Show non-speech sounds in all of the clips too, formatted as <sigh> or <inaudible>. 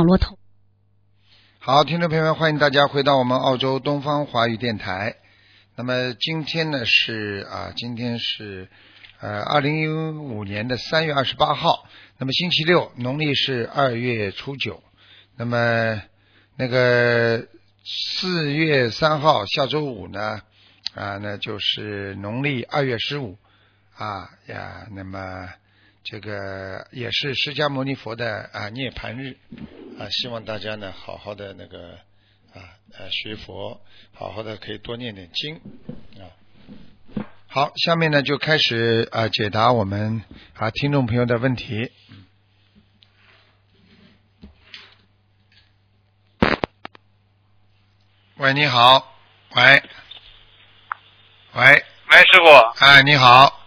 网络头。好，听众朋友们，欢迎大家回到我们澳洲东方华语电台。那么今天呢是啊，今天是呃二零一五年的三月二十八号，那么星期六，农历是二月初九。那么那个四月三号下周五呢啊，那就是农历二月十五啊呀，那么这个也是释迦牟尼佛的啊涅槃日啊，希望大家呢好好的那个啊呃学佛，好好的可以多念点经啊。好，下面呢就开始啊解答我们啊听众朋友的问题。喂，你好，喂，喂，喂，师傅。哎，你好，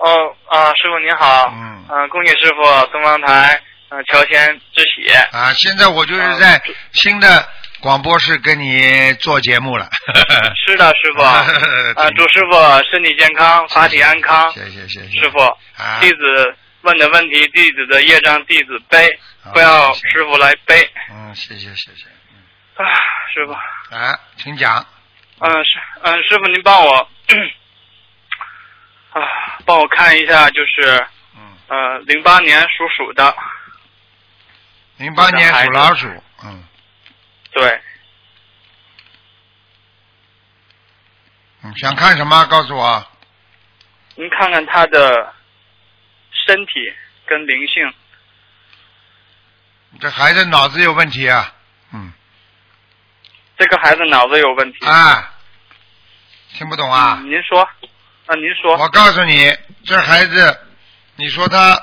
哦啊，师傅您好。嗯嗯、恭喜师傅东方台嗯、乔迁之喜。啊，现在我就是在新的广播室跟你做节目了。<laughs> 是的，师傅。<laughs> 啊，祝师傅身体健康，法体安康。谢谢谢谢。师傅，啊，弟子问的问题，弟子的业障弟子背，不要师傅来背。嗯，谢谢谢谢。啊，师傅，啊，请讲。嗯师嗯师傅您帮我 <coughs> 啊帮我看一下，就是嗯，呃零八年属鼠的，零八年属老鼠。嗯对，嗯，想看什么？告诉我。您看看他的身体跟灵性。这孩子脑子有问题啊。嗯。这个孩子脑子有问题。啊。听不懂啊？嗯您说，啊，您说，我告诉你，这孩子，你说他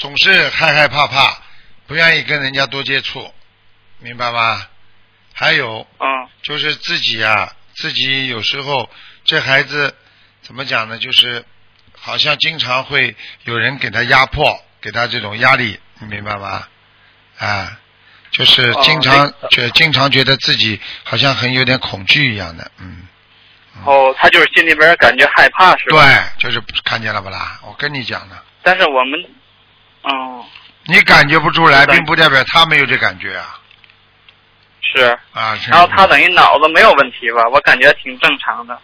总是害害怕怕，不愿意跟人家多接触，明白吗？还有嗯就是自己啊，自己有时候这孩子怎么讲呢？就是好像经常会有人给他压迫，给他这种压力，你明白吗？啊，就是哦经常那觉、经常觉得自己好像很有点恐惧一样的，嗯。哦，他就是心里边感觉害怕是吧？对，就是看见了不啦？我跟你讲的，但是我们，哦，你感觉不出来，并不代表他没有这感觉啊是，啊！然后他等于脑子没有问题吧？我感觉挺正常的。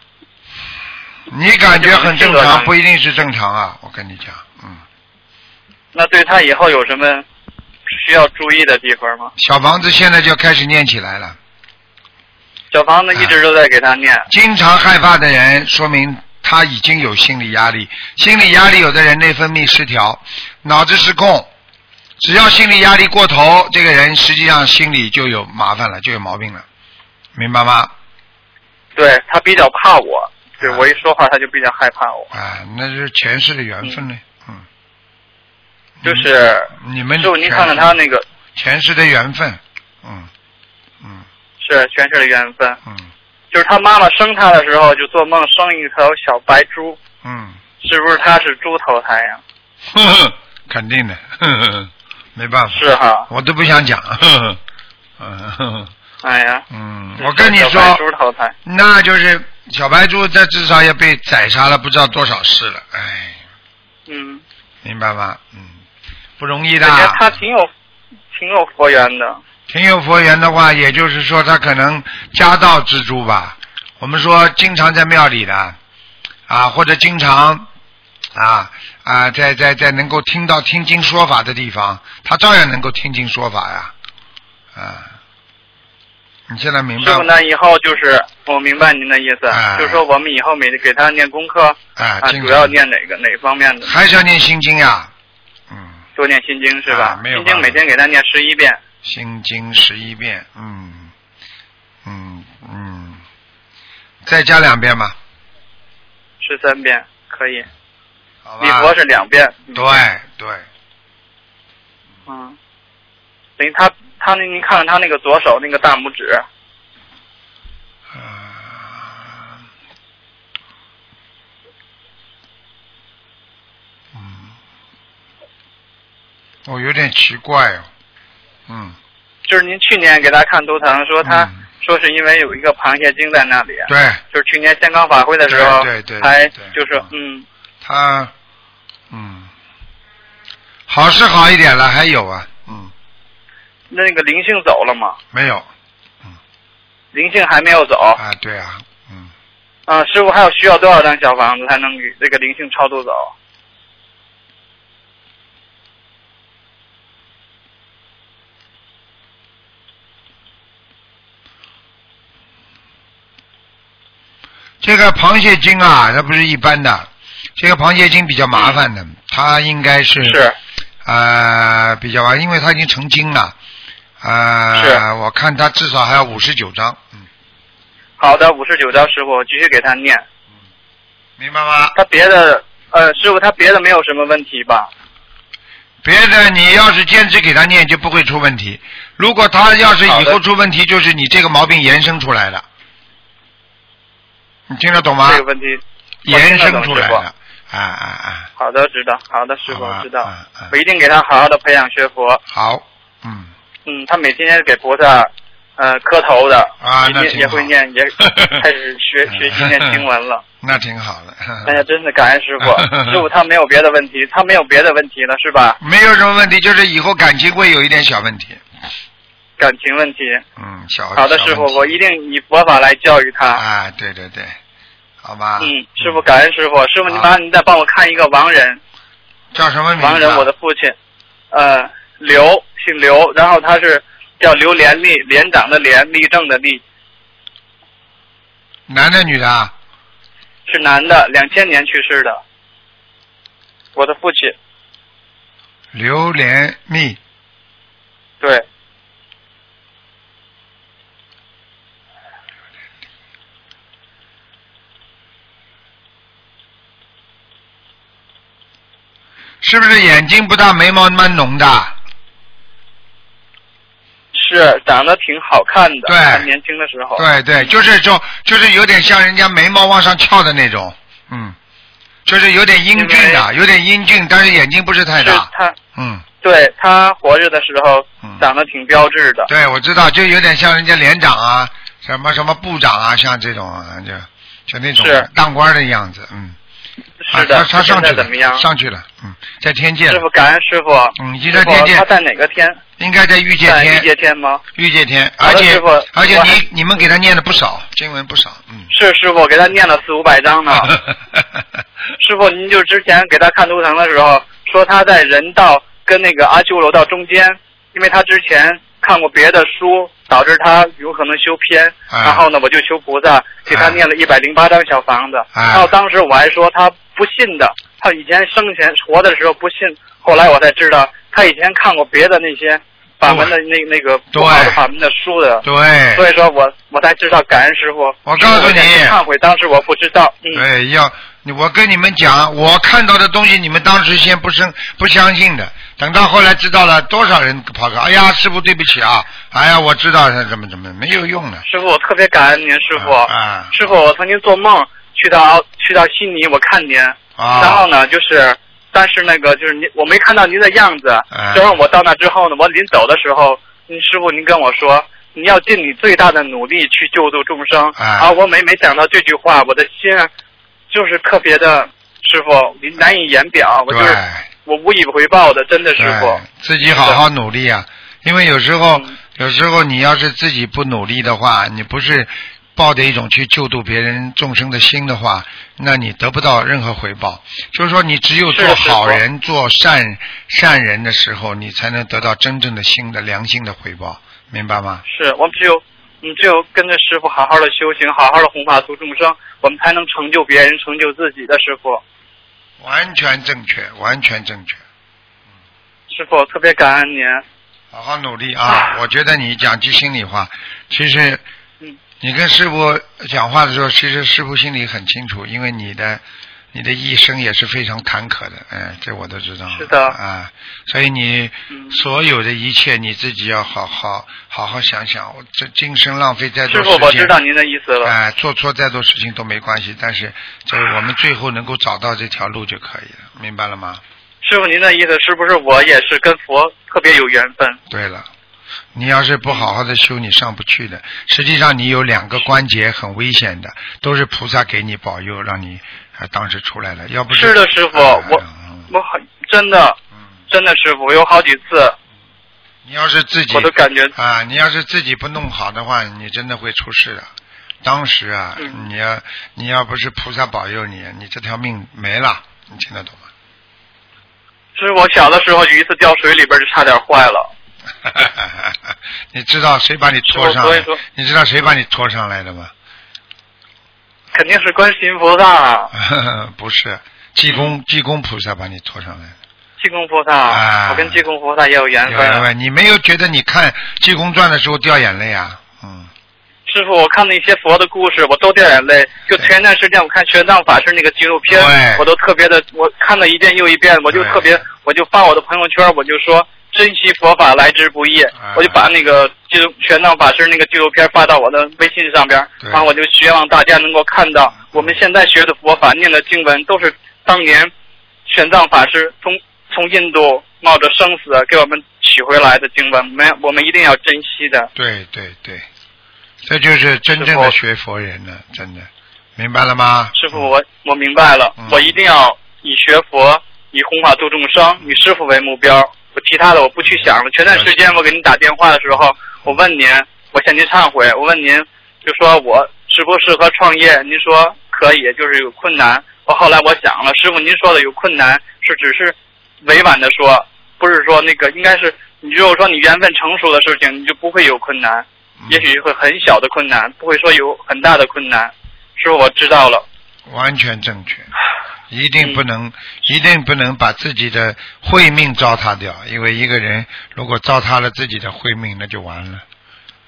你感觉很正常，不一定是正常啊！我跟你讲，嗯，那对他以后有什么需要注意的地方吗？小房子现在就开始念起来了。小房子一直都在给他念。经常害怕的人，说明他已经有心理压力。心理压力，有的人内分泌失调，脑子失控。只要心理压力过头，这个人实际上心里就有麻烦了，就有毛病了，明白吗？对他比较怕我，对啊我一说话他就比较害怕我。啊，那是前世的缘分呢。嗯，就是，你们师傅您看看他那个前世的缘分，嗯嗯是前世的缘分，嗯。就是他妈妈生他的时候就做梦生一头小白猪，嗯，是不是他是猪投胎呀？呵呵，肯定的，呵呵，没办法，是哈，我都不想讲，呵呵，嗯呵呵哎呀，嗯，我跟你说，猪投胎，那就是小白猪，这至少也被宰杀了不知道多少次了，哎，嗯，明白吗？嗯，不容易的感。觉他挺有挺有佛缘的，挺有佛缘的话，也就是说他可能家道之猪吧。我们说经常在庙里的啊，或者经常啊啊，在在在能够听到听经说法的地方，他照样能够听经说法呀。啊，你现在明白吗？师傅呢？以后就是我明白您的意思，哎就是说我们以后每给他念功课啊，啊，主要念哪个哪方面的？还是要念心经呀。嗯，多念心经是吧啊？没有心经每天给他念十一遍，心经十一遍，嗯嗯嗯，再加两遍吧，十三遍可以。好吧？礼佛是两遍。对对。嗯，等于他他那您看看他那个左手那个大拇指，呃，嗯，我，有点奇怪哦，嗯，就是您去年给他看图腾，说他、嗯。说是因为有一个螃蟹精在那里，对。就是去年香港法会的时候，对对对还就是嗯，他，嗯，好是好一点了，还有啊，嗯，那个灵性走了吗？没有。灵性还没有走。啊，对啊，嗯，啊，师傅还有需要多少张小房子才能给这个灵性超度走？这个螃蟹精啊，它不是一般的，这个螃蟹精比较麻烦的，它应该是是呃比较麻烦，因为它已经成精了，呃，是我看它至少还要五十九张，嗯，好的，五十九张，师傅继续给他念。明白吗？他别的呃，师傅他别的没有什么问题吧？别的你要是坚持给他念，就不会出问题。如果他要是以后出问题，就是你这个毛病延伸出来的。你听得懂吗？这个问题延伸出来的，啊啊啊，好的，知道。好的，师傅知道啊啊。我一定给他好好的培养学佛。好，嗯，嗯，他每天给菩萨呃磕头的，啊也会念，也 <laughs> 开始学 <laughs> 学习念经文了。那挺好的。<laughs> 哎呀，真的感恩师傅，师傅他没有别的问题，他没有别的问题了，是吧？没有什么问题，就是以后感情会有一点小问题。感情问题。嗯，小好的，师傅，我一定以佛法来教育他。啊，对对对，好吧。嗯，师傅，感恩师傅，师傅，你好麻烦你再帮我看一个亡人，叫什么名字啊？亡人，我的父亲，呃，刘，姓刘，然后他是叫刘连立，连长的连，立正的立，男的女的啊？是男的，两千年去世的。我的父亲，刘连密，对，是不是眼睛不大，眉毛蛮浓的？是长得挺好看的，对。他年轻的时候。对对，就是说，就是有点像人家眉毛往上翘的那种，嗯，就是有点英俊的，有点英俊，但是眼睛不是太是大，他，嗯，对他活着的时候嗯。长得挺标致的。对，我知道，就有点像人家连长啊，什么什么部长啊，像这种啊，就就那种是。当官的样子，嗯，啊是的，他他上去了怎么样？上去了，嗯，在天界，师傅，感恩师傅。嗯，已经在天界他，在哪个天？应该在御界在御，界天吗？御界天，而且师傅而且你你们给他念的不少，经文不少，嗯。是师傅，给他念了四五百章呢。<laughs> 师傅，您就之前给他看图腾的时候，说他在人道跟那个阿修罗道中间，因为他之前看过别的书，导致他有可能修偏。啊然后呢，我就求菩萨给他啊念了一百零八张小房子。啊然后当时我还说他不信的，他以前生前活的时候不信，后来我才知道他以前看过别的那些法门的那那个不好的对法门的书的。对，所以说我我才知道感恩师傅。我告诉你忏悔，当时我不知道。嗯，对，要我跟你们讲，我看到的东西，你们当时先不生不相信的，等到后来知道了，多少人跑个，哎呀，师傅对不起啊，哎呀，我知道他怎么怎么没有用的。师傅，我特别感恩您，师傅。啊师傅，我曾经做梦去到去到悉尼，我看您，啊，然后呢，就是。但是那个就是您，我没看到您的样子。啊正好我到那之后呢，我临走的时候，您师傅您跟我说，你要尽你最大的努力去救度众生。啊啊，我每每想到这句话，我的心啊就是特别的，师傅您难以言表。我就是对我无以回报的，真的师傅。，自己好好努力啊，因为有时候嗯有时候你要是自己不努力的话，你不是抱着一种去救度别人众生的心的话，那你得不到任何回报。就是说，你只有做好人、做善善人的时候，你才能得到真正的心的良心的回报，明白吗？是我们只有，你只有跟着师傅好好的修行，好好的弘法度众生，我们才能成就别人，成就自己的师傅。完全正确，完全正确。师傅特别感恩您。好好努力啊！我觉得你讲句心里话，其实嗯，你跟师傅讲话的时候，其实师傅心里很清楚，因为你的你的一生也是非常坎坷的，哎，这我都知道。是的啊，所以你嗯所有的一切你自己要好好好好想想，我这今生浪费再多师傅，时间，我知道您的意思了。哎、做错再多事情都没关系，但是就是我们最后能够找到这条路就可以了，明白了吗？师傅，您的意思是不是我也是跟佛特别有缘分？对了，你要是不好好的修，你上不去的。实际上，你有两个关节很危险的，都是菩萨给你保佑，让你啊当时出来了。要不是的，师傅，啊我嗯我很真的嗯真的师傅，有好几次，你要是自己我都感觉啊，你要是自己不弄好的话，你真的会出事的。当时啊，嗯你要你要不是菩萨保佑你，你这条命没了，你听得懂吗？是我小的时候有一次掉水里边就差点坏了。你知道谁把你拖上？你知道谁把你拖上来的吗？肯定是观世音菩萨啊，<laughs> 不是，济公济公菩萨把你拖上来的。济公菩萨，啊我跟济公菩萨也有缘有缘分。你没有觉得你看《济公传》的时候掉眼泪啊？嗯，师傅，我看那些佛的故事，我都掉眼泪。就前段时间我看《玄奘法师》那个纪录片，我都特别的，我看了一遍又一遍，我就特别，我就发我的朋友圈，我就说珍惜佛法来之不易，啊我就把那个纪录玄奘法师那个纪录片发到我的微信上边，对。然后我就希望大家能够看到我们现在学的佛法、念的经文，都是当年玄奘法师从从印度冒着生死给我们取回来的经文，没我们一定要珍惜的。对对对，这就是真正的学佛人了，真的，明白了吗？师傅，我我明白了，嗯。我一定要以学佛、以弘法度众生、以师傅为目标。我其他的我不去想了。前段时间我给您打电话的时候，我问您，我向您忏悔，我问您，就说我适不适合创业？您说可以，就是有困难。我后来我想了，师傅您说的有困难是只是委婉的说，不是说那个应该是你如果说你缘分成熟的事情，你就不会有困难，也许会很小的困难，不会说有很大的困难。师傅，我知道了。完全正确，一定不嗯。能，一定不能把自己的慧命糟蹋掉，因为一个人如果糟蹋了自己的慧命，那就完了，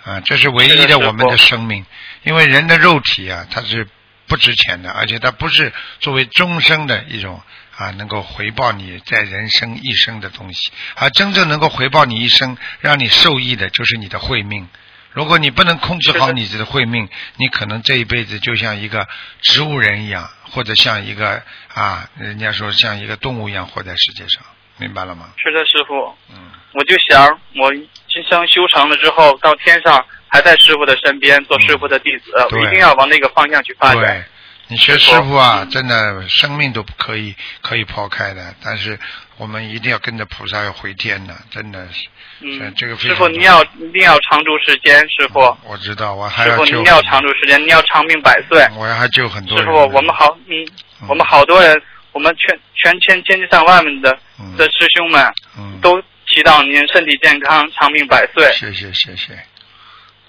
啊，这是唯一的我们的生命，因为人的肉体啊，它是不值钱的，而且它不是作为终生的一种啊，能够回报你在人生一生的东西，而真正能够回报你一生，让你受益的就是你的慧命。如果你不能控制好你的慧命，你可能这一辈子就像一个植物人一样，或者像一个啊，人家说像一个动物一样活在世界上，明白了吗？是的，师傅。嗯，我就想，我今生修成了之后，到天上还在师傅的身边做师傅的弟子，对。我一定要往那个方向去发展。对。，你学师傅。啊，嗯真的生命都可以可以抛开的，但是我们一定要跟着菩萨要回天的，真的是。嗯，这个非师傅您要一定要长住时间，师傅，我知道，我还师傅您要长住时间，您要长命百岁。我还救很多人。师傅，我们好，嗯，嗯我们好多人，我们全全千千上万们的嗯的师兄们，嗯，都祈祷您身体健康，长命百岁。谢谢谢谢，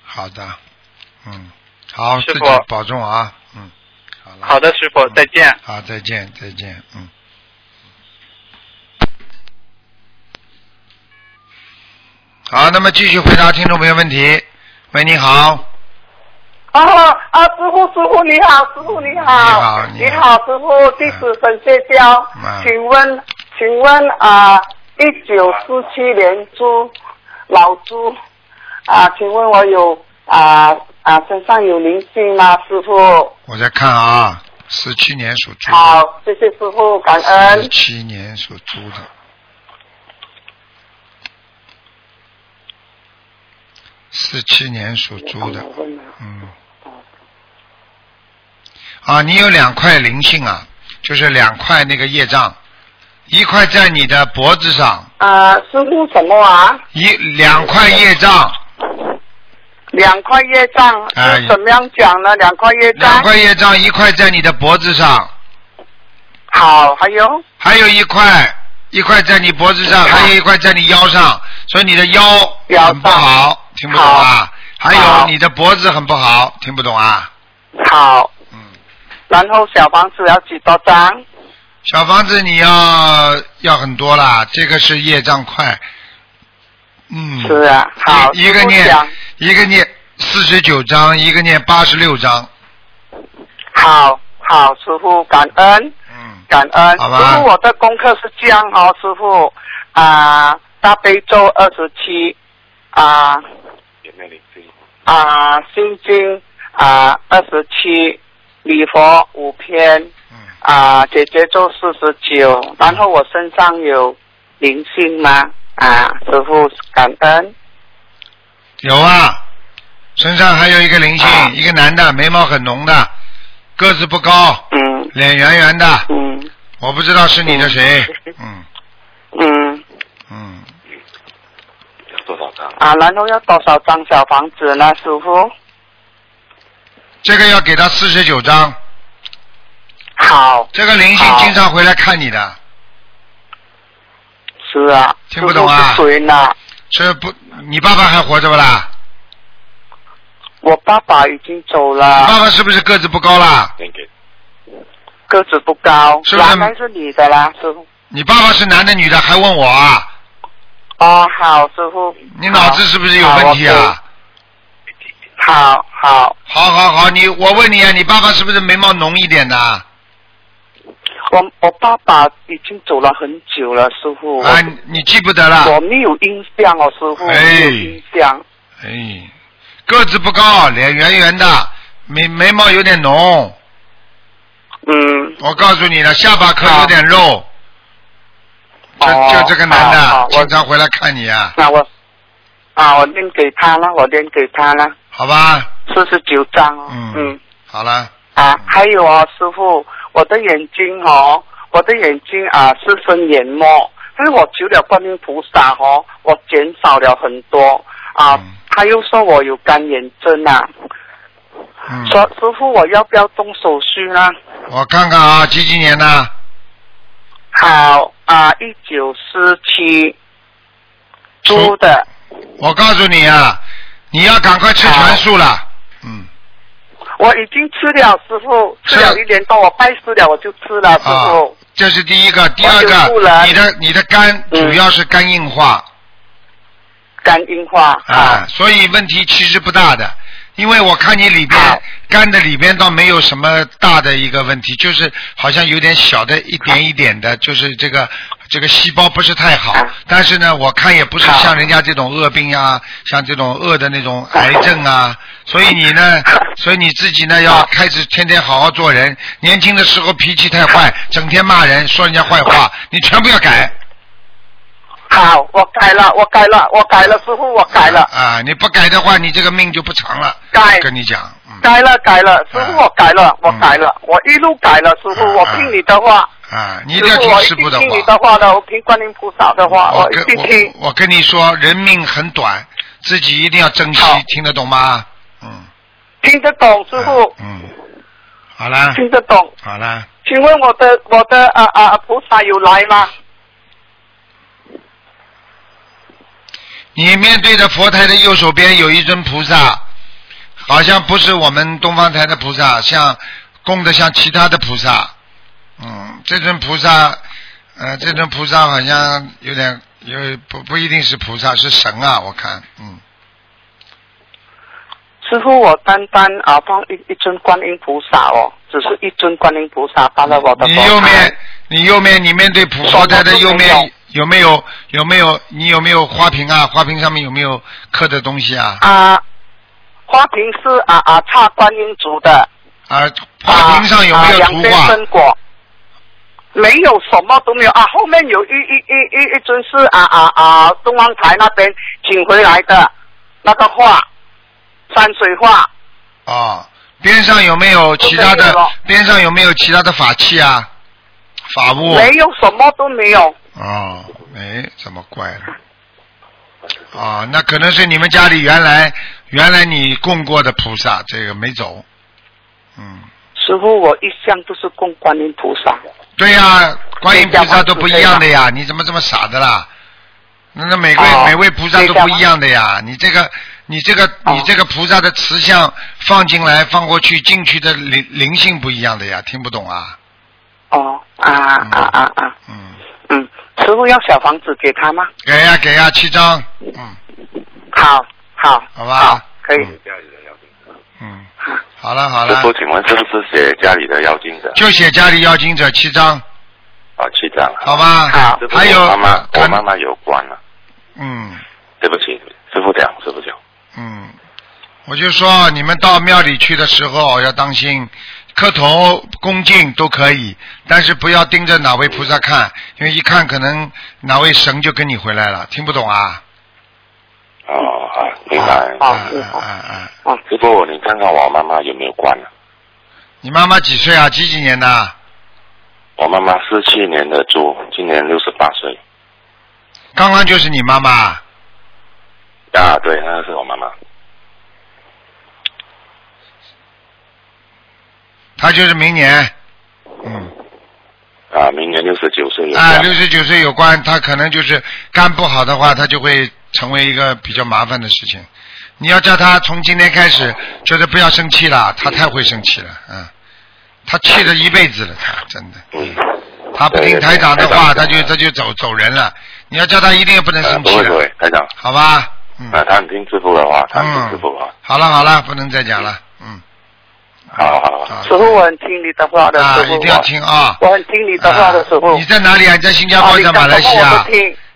好的，嗯，好，师傅保重啊，嗯，好了，好的，师傅，再见。好，再见再见，嗯。好，那么继续回答听众朋友问题。喂，你好，啊啊，师傅师傅你好，师傅你好，你好你好师傅弟子沈谢娇嗯，请问请问啊，一九四七年猪老猪啊，请问我有啊啊身上有灵性吗？师傅，我在看啊，四七年属猪，好，谢谢师傅，感四恩。七年属猪的。四七年属猪的，嗯，啊，你有两块灵性啊，就是两块那个业障，一块在你的脖子上，啊，师傅什么啊？一两块业障，两块业障哎是怎么样讲呢？两块业障。两块业障，一块在你的脖子上，好，还有？还有一块，一块在你脖子上，还有一块在你腰上，所以你的腰腰很不好，听不懂啊？还有你的脖子很不好，听不懂啊？好，嗯，然后小房子要几多张？小房子你要要很多啦，这个是业障块，嗯，是啊，好，一一个念一个念四十九章，一个念八十六章，好好，师傅感恩。嗯，感恩。好吧师傅，我的功课是这样哦，师傅啊、大悲咒二十七啊啊，心经啊二十七，礼佛五篇嗯，啊，姐姐咒四十九，然后我身上有灵性吗？啊，师傅感恩。有啊，身上还有一个灵性，啊一个男的，眉毛很浓的，个子不高，嗯脸圆圆的，嗯我不知道是你的谁，嗯嗯，嗯，多少张？啊，然后要多少张小房子呢，师傅？这个要给他四十九张。好，这个灵性经常回来看你的，是啊。听不懂啊是谁呢？这不？你爸爸还活着不啦？我爸爸已经走了你了，爸爸是不是个子不高啦？个子不高，是不是男还是女的啦，师傅？你爸爸是男的女的，还问我啊？哦，好，师傅。你脑子是不是有问题啊？好，好，好好好，你我问你啊，你爸爸是不是眉毛浓一点的？我我爸爸已经走了很久了，师傅。啊，你你记不得了？我没有印象哦，师傅，哎没有印象。哎，个子不高，脸圆圆的，眉眉毛有点浓。嗯，我告诉你了，下巴颏有点肉。就哦就这个男的，好好我经常回来看你啊，那我啊，我念给他了，我念给他了，好吧？四十九张哦。嗯嗯好了，啊，还有哦，师傅，我的眼睛哦，我的眼睛啊是生眼膜，但是我求了观音菩萨哦，我减少了很多啊。嗯他又说我有干眼症啊，嗯，说师傅我要不要动手术呢？我看看啊，几几年的？好啊，一九四七，猪的。我告诉你啊，你要赶快吃全素了。嗯，我已经吃了，师傅。吃吃了了一年多，我拜师了，我就吃了，师啊傅。，这是第一个，第二个你的你的肝嗯。主要是肝硬化。肝硬化啊，所以问题其实不大的。因为我看你里边好肝的里边倒没有什么大的一个问题，就是好像有点小的一点一点的，就是这个这个细胞不是太好好。但是呢，我看也不是像人家这种恶病呀，像这种恶的那种癌症啊。所以你呢，<laughs> 所以你自己呢要开始天天好好做人。年轻的时候脾气太坏，<laughs> 整天骂人说人家坏话，你全部要改。好，我改了，我改了，我改了，师傅，我改了，啊！你不改的话，你这个命就不长了。改跟你讲，嗯。改了，改了，师傅，啊我改了，我嗯改了，我一路改了，师傅，啊我听你的话，啊，你一师定要听师傅的话听你。的话的，我听观音菩萨的话，我一定听。我我跟你说，人命很短，自己一定要珍惜，听得懂吗？嗯。听得懂，师傅，嗯。好了，听得懂。好了，请问我的我的啊啊菩萨有来吗？你面对着佛台的右手边有一尊菩萨，好像不是我们东方台的菩萨，像供的像其他的菩萨。嗯，这尊菩萨，呃，这尊菩萨好像有点有不不一定是菩萨，是神啊，我看，嗯。师傅，我单单啊放一一尊观音菩萨哦，只是一尊观音菩萨放在我的你右面，你右面，你面对菩萨台的右面有没有有没有你有没有花瓶啊？花瓶上面有没有刻的东西啊？啊，花瓶是啊啊插观音竹的。啊，花瓶上有没有图画？生果？没有，什么都没有啊。后面有一一一一一尊是啊啊啊东方台那边请回来的那个画，山水画。哦，边上有没有其他的？边上有没有其他的法器啊？法物？没有，什么都没有。哦，哎，怎么怪了？哦，那可能是你们家里原来原来你供过的菩萨，这个没走。嗯，师傅，我一向都是供观音菩萨。对呀、观音菩萨都不一样的呀，你怎么这么傻的啦？那那每位、哦每位菩萨都不一样的呀，你这个你这个哦你这个菩萨的慈像放进来放过去进去的灵灵性不一样的呀，听不懂啊？哦啊啊啊啊！嗯，嗯，师傅要小房子给他吗？给呀给呀，七张，嗯，好，好，好吧好，可以。家里的妖精。嗯，好了好了师傅，，请问是不是写家里的妖精者？就写家里妖精者七张，啊，七张。好吧？好，还有我妈妈，我妈妈有关了，嗯对不起，师傅讲，师傅讲。嗯，我就说你们到庙里去的时候要当心，磕头恭敬都可以，但是不要盯着哪位菩萨看，因为一看可能哪位神就跟你回来了，听不懂啊？哦，好，明白。好啊啊啊啊！师傅，你看看我妈妈有没有关了？你妈妈几岁啊？几几年的？我妈妈四七年的猪，今年六十八岁。刚刚就是你妈妈，啊，对，那是我妈妈。她就是明年，嗯，啊，明年六十九岁有啊，六十九岁有关，她可能就是肝不好的话，她就会成为一个比较麻烦的事情。你要叫他从今天开始，觉得不要生气了，他太会生气了，嗯，他气了一辈子了，他真的，嗯，他不听台长的话，她对对。就他就走走人了。你要叫他一定不能啊，生气了，不会不会，台长，好吧？嗯，啊，他很听师傅的话，他很听师嗯傅的话。，好了好了，不能再讲了，嗯，好好好，师傅，我很听你的话的，啊，一定要听啊。我很听你的话的，师傅。啊你在哪里啊？你在新加坡，在马来西亚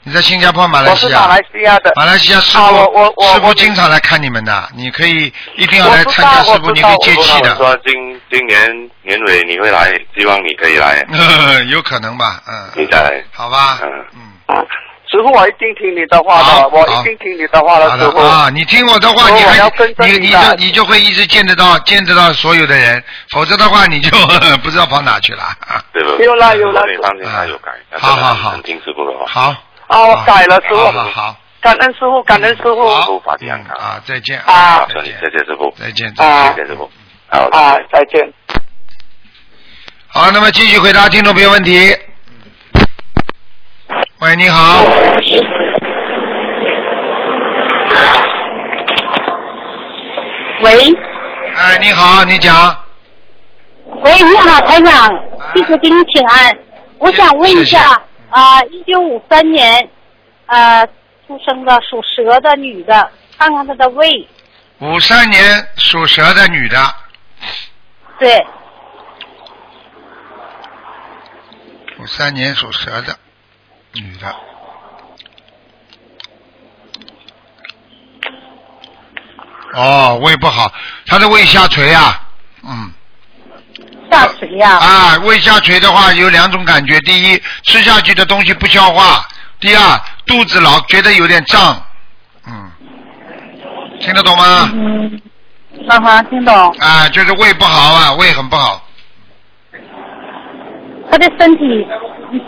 你在新加坡、马来西亚？我是马来西亚的。马来西亚师啊傅，我我我师傅我经常来看你们的，你可以一定要来参加师傅，你可以接气的，我说今今年年尾你会来，希望你可以来，<laughs> 有可能吧？嗯，你再来。好吧，嗯嗯，啊师傅，我一定听你的话好的，我好一定听你的话的，好师傅。的啊，你听我的话，你还要跟着你你就你就会一直见得到见得到所有的人，否则的话你就 <laughs> 不知道跑哪去了。啊对不？有啦有啦你放心，他有改，他好好好很听师傅的话。好，啊，我改了，师好傅。好好，感恩师傅，感恩师傅。好师傅法体安康。啊，再见啊好，再见，谢谢师傅，再见，啊再见。谢谢师傅。好，啊，再见。好，那么继续回答听众朋友问题。喂，你好，喂，哎，你好，你讲，喂，你好，台长，弟子给你请安。我想问一谢谢下，啊，一九五三年，呃，出生的属蛇的女的，看看她的胃。五三年属蛇的女的，对，五三年属蛇的女的，哦，胃不好，她的胃下垂啊，嗯，下垂呀、啊，胃下垂的话有两种感觉，第一，吃下去的东西不消化；第二，肚子老觉得有点胀，嗯，听得懂吗？嗯，啊哈，听懂。啊，就是胃不好啊，胃很不好。他的身体，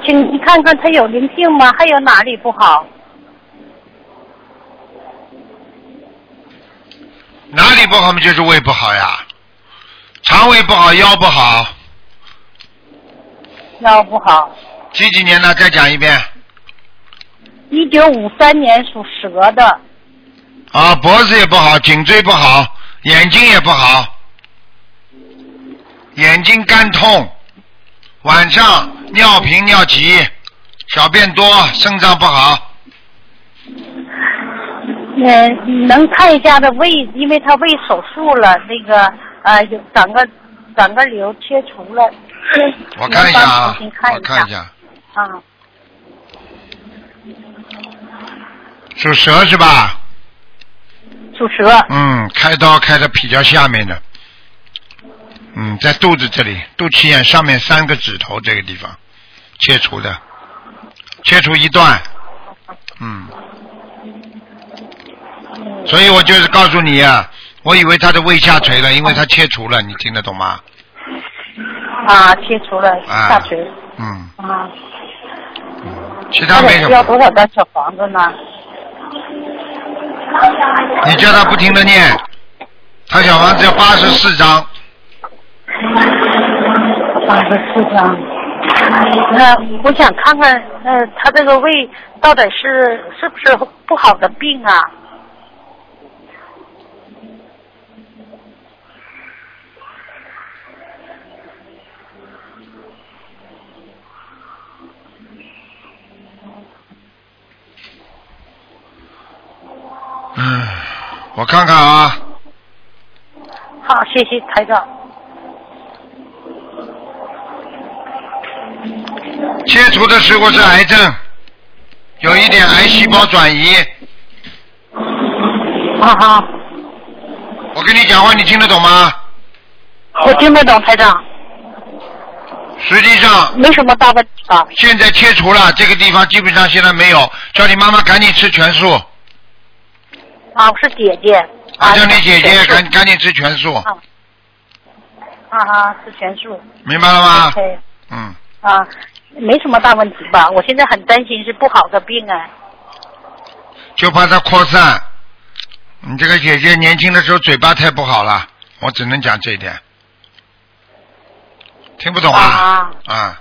请你看看他有灵性吗？还有哪里不好？哪里不好嘛，就是胃不好呀，肠胃不好，腰不好。腰不好。几几年的？再讲一遍。一九五三年属蛇的，啊，脖子也不好，颈椎不好，眼睛也不好，眼睛干痛，晚上尿频尿急，小便多，肾脏不好。嗯，能看一下的胃，因为他胃手术了，那个呃有长个长个瘤切除了。我看一下啊我看一下，啊，属蛇是吧？属蛇。嗯，开刀开的比较下面的，嗯，在肚子这里，肚脐眼上面三个指头这个地方切除的，切除一段，嗯，所以我就是告诉你啊，我以为他的胃下垂了，因为他切除了，你听得懂吗？啊，切除了啊下垂嗯，啊。其他没什需要，多少张小房子呢？你叫他不停的念，他小房子要八十四张，八十四张。那我想看看，呃，他这个胃到底是是不是不好的病啊？嗯，我看看啊，好，谢谢台长。切除的时候是癌症，有一点癌细胞转移。啊哈，我跟你讲话，你听得懂吗？我听得懂台长，实际上没什么大问题吧？现在切除了，这个地方基本上现在没有，叫你妈妈赶紧吃全素，啊，我是姐姐。啊，叫你姐姐赶赶紧吃全素，啊啊哈，是全素。明白了吗？OK 嗯，啊，没什么大问题吧？我现在很担心是不好的病哎。就怕它扩散，你这个姐姐年轻的时候嘴巴太不好了，我只能讲这一点。听不懂啊？啊，啊，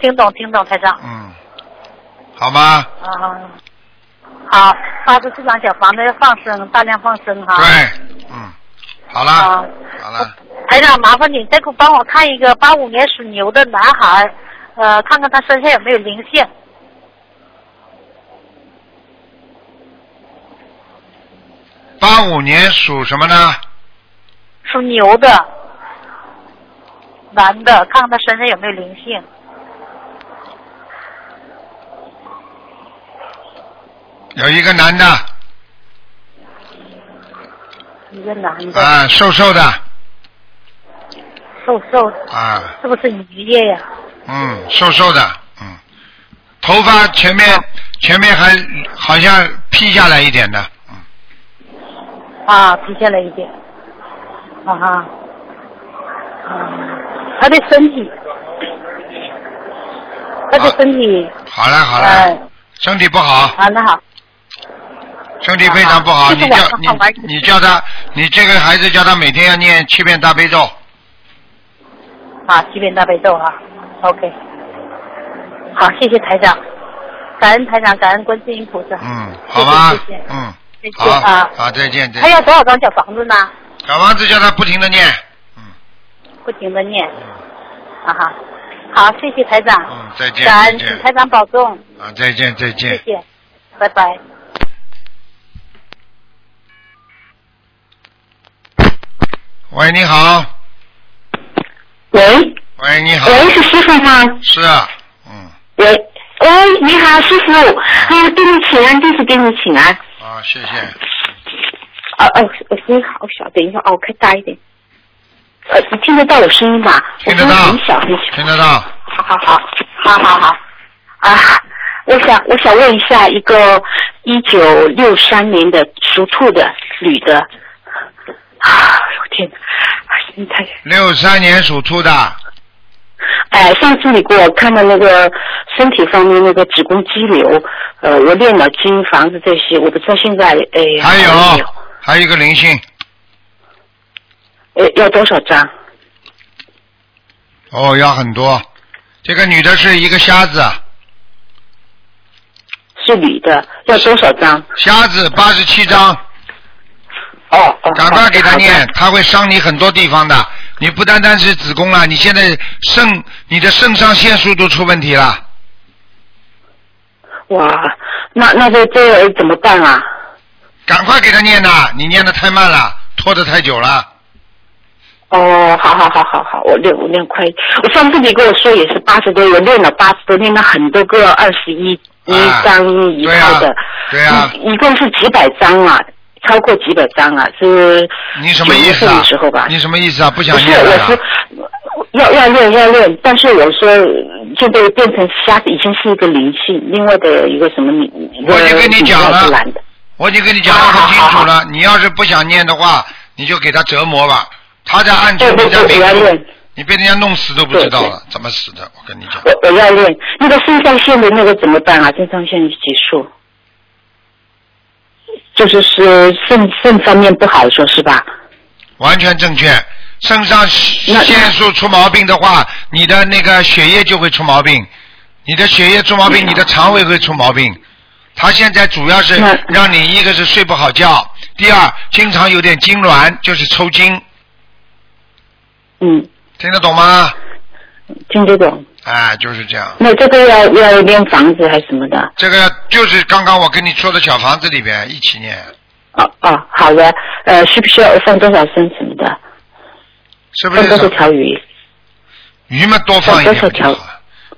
听懂听懂，台长。嗯，好吗？啊，好，八十四张小房子要放生，大量放生哈。对，嗯，好了，啊，好了，台长，麻烦你再给我帮我看一个八五年属牛的男孩，呃，看看他身上有没有灵性。八五年属什么呢？属牛的男的，看看他身上有没有灵性。有一个男的，一个男的，啊，瘦瘦的，瘦瘦。的，啊，是不是渔业呀？嗯，瘦瘦的，嗯，头发前面前面还好像披下来一点的，嗯，啊，披下来一点。啊哈。啊，他的身体，他的身体，好了好呃了，，身体不好，啊，那好，身体非常不好，啊你叫你你叫他，你这个孩子叫他每天要念七遍大悲咒，啊，七遍大悲咒啊，OK。好，谢谢台长，感恩台长，感恩观世音菩萨。嗯，好吧谢谢谢谢，嗯，再好见啊。好，再见再还见，要多少张小房子呢？小房子叫他不停的念，嗯不停的念。啊哈，好，谢谢台长。嗯，再见感恩，请，台长保重，啊，再见再见谢见。谢，拜拜。喂，你好，喂，喂，你好，喂，是师傅吗？是啊，嗯，喂，喂，你好，师傅，啊，给你请安，弟子给你请安。啊，谢谢，哦哦，我声音好小，等一下，哦，我开大一点。呃，你听得到我声音吗？听得到很小很小。听得到，好好好，好好好。啊，我想我想问一下，一个一九六三年的属兔的女的，啊，我天哪…六三年属兔的，哎，上次你给我看的那个身体方面那个子宫肌瘤，呃，我练了经房子这些，我不知道现在哎还有还有一个灵性，呃要多少张？哦，要很多。这个女的是一个瞎子，是女的，要多少张？瞎子八十七张，哦哦，赶快给他念，他会伤你很多地方的。你不单单是子宫了，你现在肾，你的肾上腺素都出问题了。哇，那那这这怎么办啊？赶快给他念呐！你念的太慢了，拖得太久了。哦，好好好好好，我练我练快。我上次你跟我说也是八十多，我练了八十多，练了很多个二十一一啊张一对啊套的，对啊一一共是几百张啊，超过几百张啊，是你什么意思啊？你什么意思啊？不想念我是要要练要练，但是我说现在变成瞎子，以前是一个灵性，另外的一个什么我就跟你讲了。我已经跟你讲得很清楚了，你要是不想念的话，你就给他折磨吧。他在暗处，你在明处我要练，，你被人家弄死都不知道了，怎么死的？我跟你讲，我我要练。那个肾上腺的那个怎么办啊？肾上腺激素，就是是肾肾方面不好，说是吧？完全正确。肾上腺素出毛病的话，你的那个血液就会出毛病，你的血液出毛病，你的肠胃会出毛病。他现在主要是让你一个是睡不好觉，第二经常有点痉挛，就是抽筋，嗯，听得懂吗？听得懂。哎，就是这样。那这个要要练房子还是什么的？这个就是刚刚我跟你说的小房子里边一起念，哦哦，好的。呃，需不需要放多少升什么的？是不放多少？条鱼？鱼嘛多放一点多少条不就好了？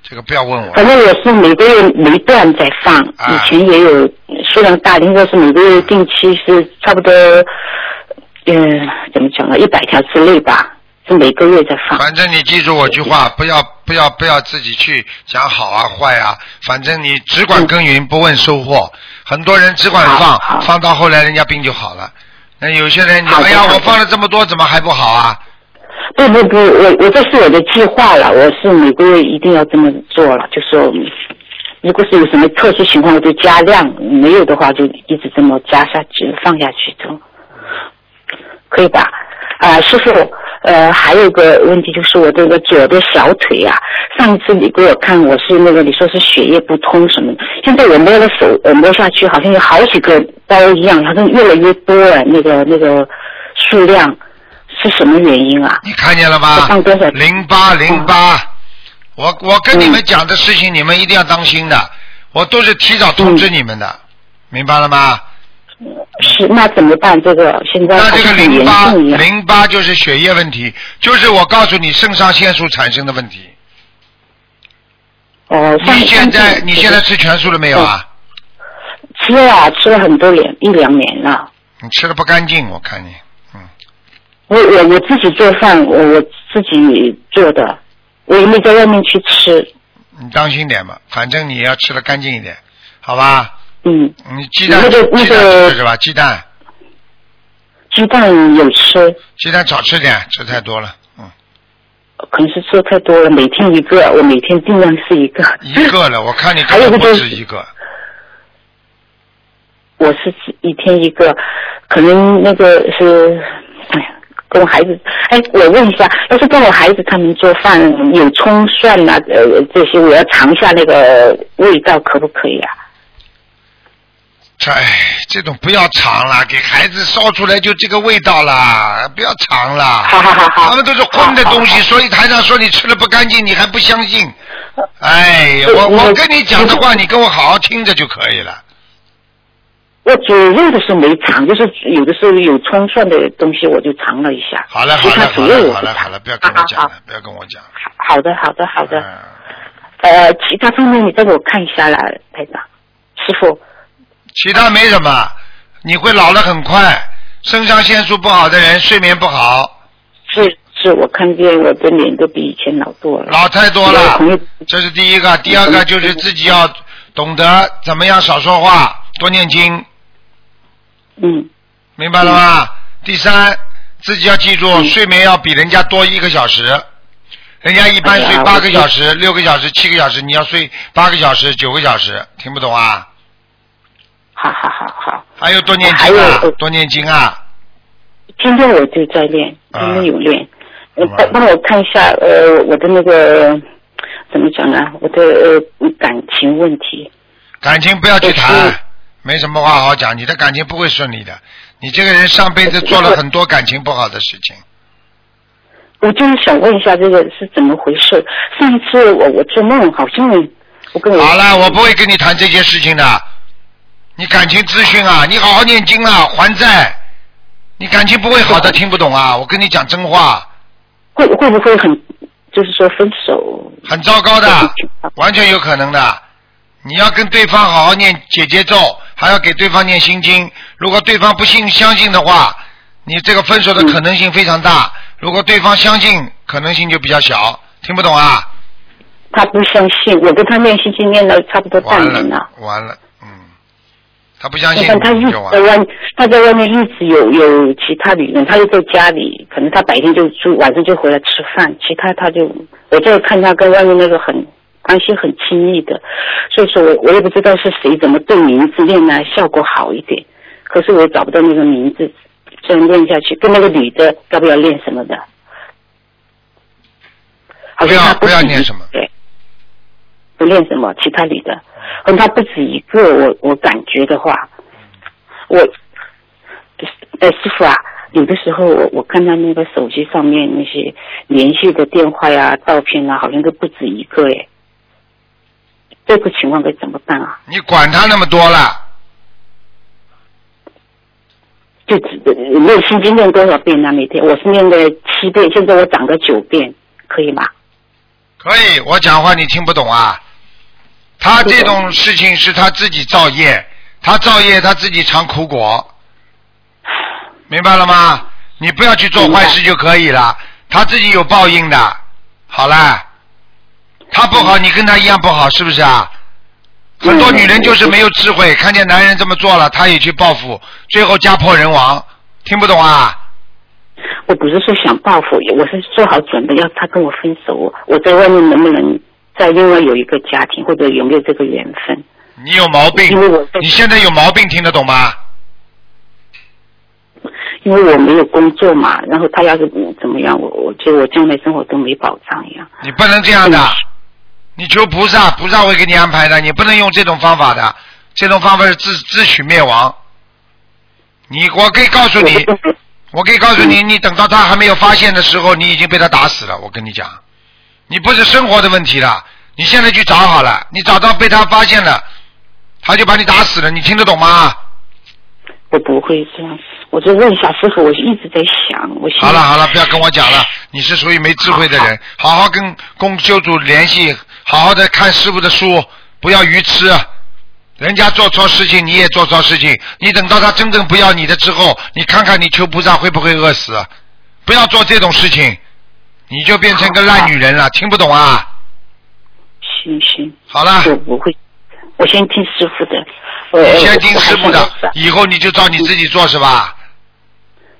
这个不要问我反。正我是每个月每段在放，啊以前也有数量大，应该是每个月定期是差不多，嗯，怎么讲呢，一百条之内吧，是每个月在放。反正你记住我句话，不要不要不要自己去讲好啊坏啊，反正你只管耕耘不问收获。很多人只管放放到后来人家病就好了。那有些人你哎呀，我放了这么多，怎么还不好啊？不不不，我我这是我的计划了，我是每个月一定要这么做了，就说嗯如果是有什么特殊情况，我就加量；没有的话，就一直这么加下去，放下去走。可以吧？啊，师傅，呃，还有个问题就是我这个左的小腿啊，上一次你给我看我是那个你说是血液不通什么的，现在我摸了手，我，摸下去好像有好几个包一样，好像越来越多了，那个那个数量是什么原因啊？你看见了吗放多少？零八零八，我我跟你们讲的事情，你们一定要当心的，我都是提早通知你们的，明白了吗？是那怎么办？这个现在那这个淋巴。淋巴就是血液问题，就是我告诉你肾上腺素产生的问题。哦，上你现在你现在吃全素了没有啊？吃了吃了很多年，一两年了。你吃的不干净，我看你。嗯，我我我自己做饭，我我自己做的，我也没在外面去吃。你当心点吧，反正你要吃的干净一点，好吧？嗯，你鸡蛋那个那个吃是吧？鸡蛋鸡蛋有吃，鸡蛋少吃点，吃太多了。嗯，可能是吃的太多了，每天一个，我每天尽量是一个。一个了，我看你还根本不止一个。我是吃一天一个，可能那个是，哎呀，跟我孩子，哎，我问一下，要是跟我孩子他们做饭有葱蒜呐、呃，这些，我要尝一下那个味道，可不可以啊？这哎，这种不要尝了，给孩子烧出来就这个味道了，不要尝了。好好好好他们都是荤的东西，所以台上说你吃的不干净，你还不相信。哎，对我我我跟你讲的话，你跟我好好听着就可以了。我主要的是没尝，就是有的时候有葱蒜的东西我就尝了一下。好了好了好了好了好了，不要跟我讲好了，不要跟我讲。好好的好的好的，嗯呃，其他方面你再给我看一下啦，台长，师傅。其他没什么，你会老得很快，肾上腺素不好的人睡眠不好，是是，我看见我的脸都比以前老多了。老太多了。这是第一个，第二个就是自己要懂得怎么样少说话，多念经，嗯，明白了吗？第三，自己要记住，嗯睡眠要比人家多一个小时。人家一般睡八个小时、六个小时、七个小时，你要睡八个小时、九个小时，听不懂啊？好好好好。还有多念还经啊，多念经啊！今天我就在练，啊今天有练。呃帮帮我看一下，呃，我的那个怎么讲呢？我的呃感情问题。感情不要去谈，没什么话好讲，你的感情不会顺利的。你这个人上辈子做了很多感情不好的事情，我就是想问一下，这个是怎么回事？上一次我我做梦，好像我跟我好了，我不会跟你谈这些事情的。你感情咨询啊，你好好念经啊，还债。你感情不会好的，听不懂啊！我跟你讲真话，会会不会很，就是说分手？很糟糕的，<laughs> 完全有可能的。你要跟对方好好念姐姐咒，还要给对方念心经。如果对方不信相信的话，你这个分手的可能性非常大；如果对方相信，可能性就比较小。听不懂啊？他不相信，我跟他念心经念了差不多半完年了，完了，嗯，他不相信他。在外，他在外面一直有有其他女人，他又在家里，可能他白天就住，晚上就回来吃饭，其他他就我就看他跟外面那个很关系很亲密的，所以说我我也不知道是谁怎么对名字念呢效果好一点，可是我也找不到那个名字，这样念下去跟那个女的要不要练什么的？好像他不要不要念什么对，不练什么，其他女的，好像他不止一个，我我感觉的话，我，哎，师傅啊，有的时候我我看他那个手机上面那些联系的电话呀、照片啊，好像都不止一个哎。这个情况该怎么办啊？你管他那么多了，就只念心经念多少遍呢？每天我是念的七遍，现在我涨到九遍，可以吗？可以，我讲话你听不懂啊？他这种事情是他自己造业，他造业他自己尝苦果，明白了吗？你不要去做坏事就可以了，他自己有报应的。好啦，他不好，你跟他一样不好，是不是啊？很多女人就是没有智慧，看见男人这么做了，她也去报复，最后家破人亡，听不懂啊？我不是说想报复，我是做好准备要他跟我分手，我在外面能不能再另外有一个家庭，或者有没有这个缘分？你有毛病因为我，你现在有毛病，听得懂吗？因为我没有工作嘛，然后他要是嗯怎么样，我我觉得我将来生活都没保障一样。你不能这样的，你求菩萨，菩萨会给你安排的，你不能用这种方法的，这种方法是自自取灭亡。你，我可以告诉你，<laughs> 我可以告诉你，你等到他还没有发现的时候，你已经被他打死了。我跟你讲，你不是生活的问题了，你现在去找好了，你找到被他发现了，他就把你打死了，你听得懂吗？我不会这样，我就问一下师傅，我一直在想，我现在好了好了，不要跟我讲了，你是属于没智慧的人，好好跟公修主联系，好好的看师傅的书，不要愚痴。人家做错事情，你也做错事情，你等到他真正不要你的之后，你看看你求菩萨会不会饿死？不要做这种事情，你就变成个烂女人了，听不懂啊？行行，好了，我不会，我先听师傅的。我你先听师傅的以后你就照你自己做是吧？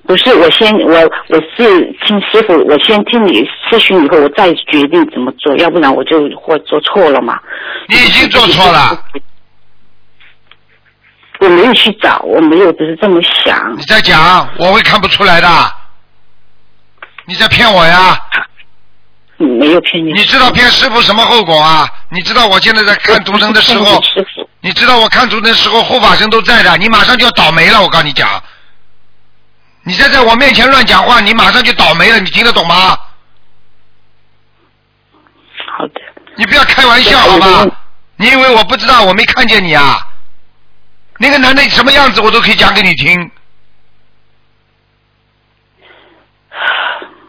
不是，我先我我是听师傅，我先听你咨询以后，我再决定怎么做，要不然我就或做错了嘛。你已经做错了。我没有去找，我没有，只是这么想你。在讲，我会看不出来的。你在骗我呀？嗯没有骗你。你知道骗师傅什么后果啊？你知道我现在在看图腾的时候，你知道我看图腾的时候护法神都在的，你马上就要倒霉了。我告诉你讲，你再在我面前乱讲话，你马上就倒霉了。你听得懂吗？好的，你不要开玩笑好吧？你以为我不知道？我没看见你啊？那个男的什么样子，我都可以讲给你听。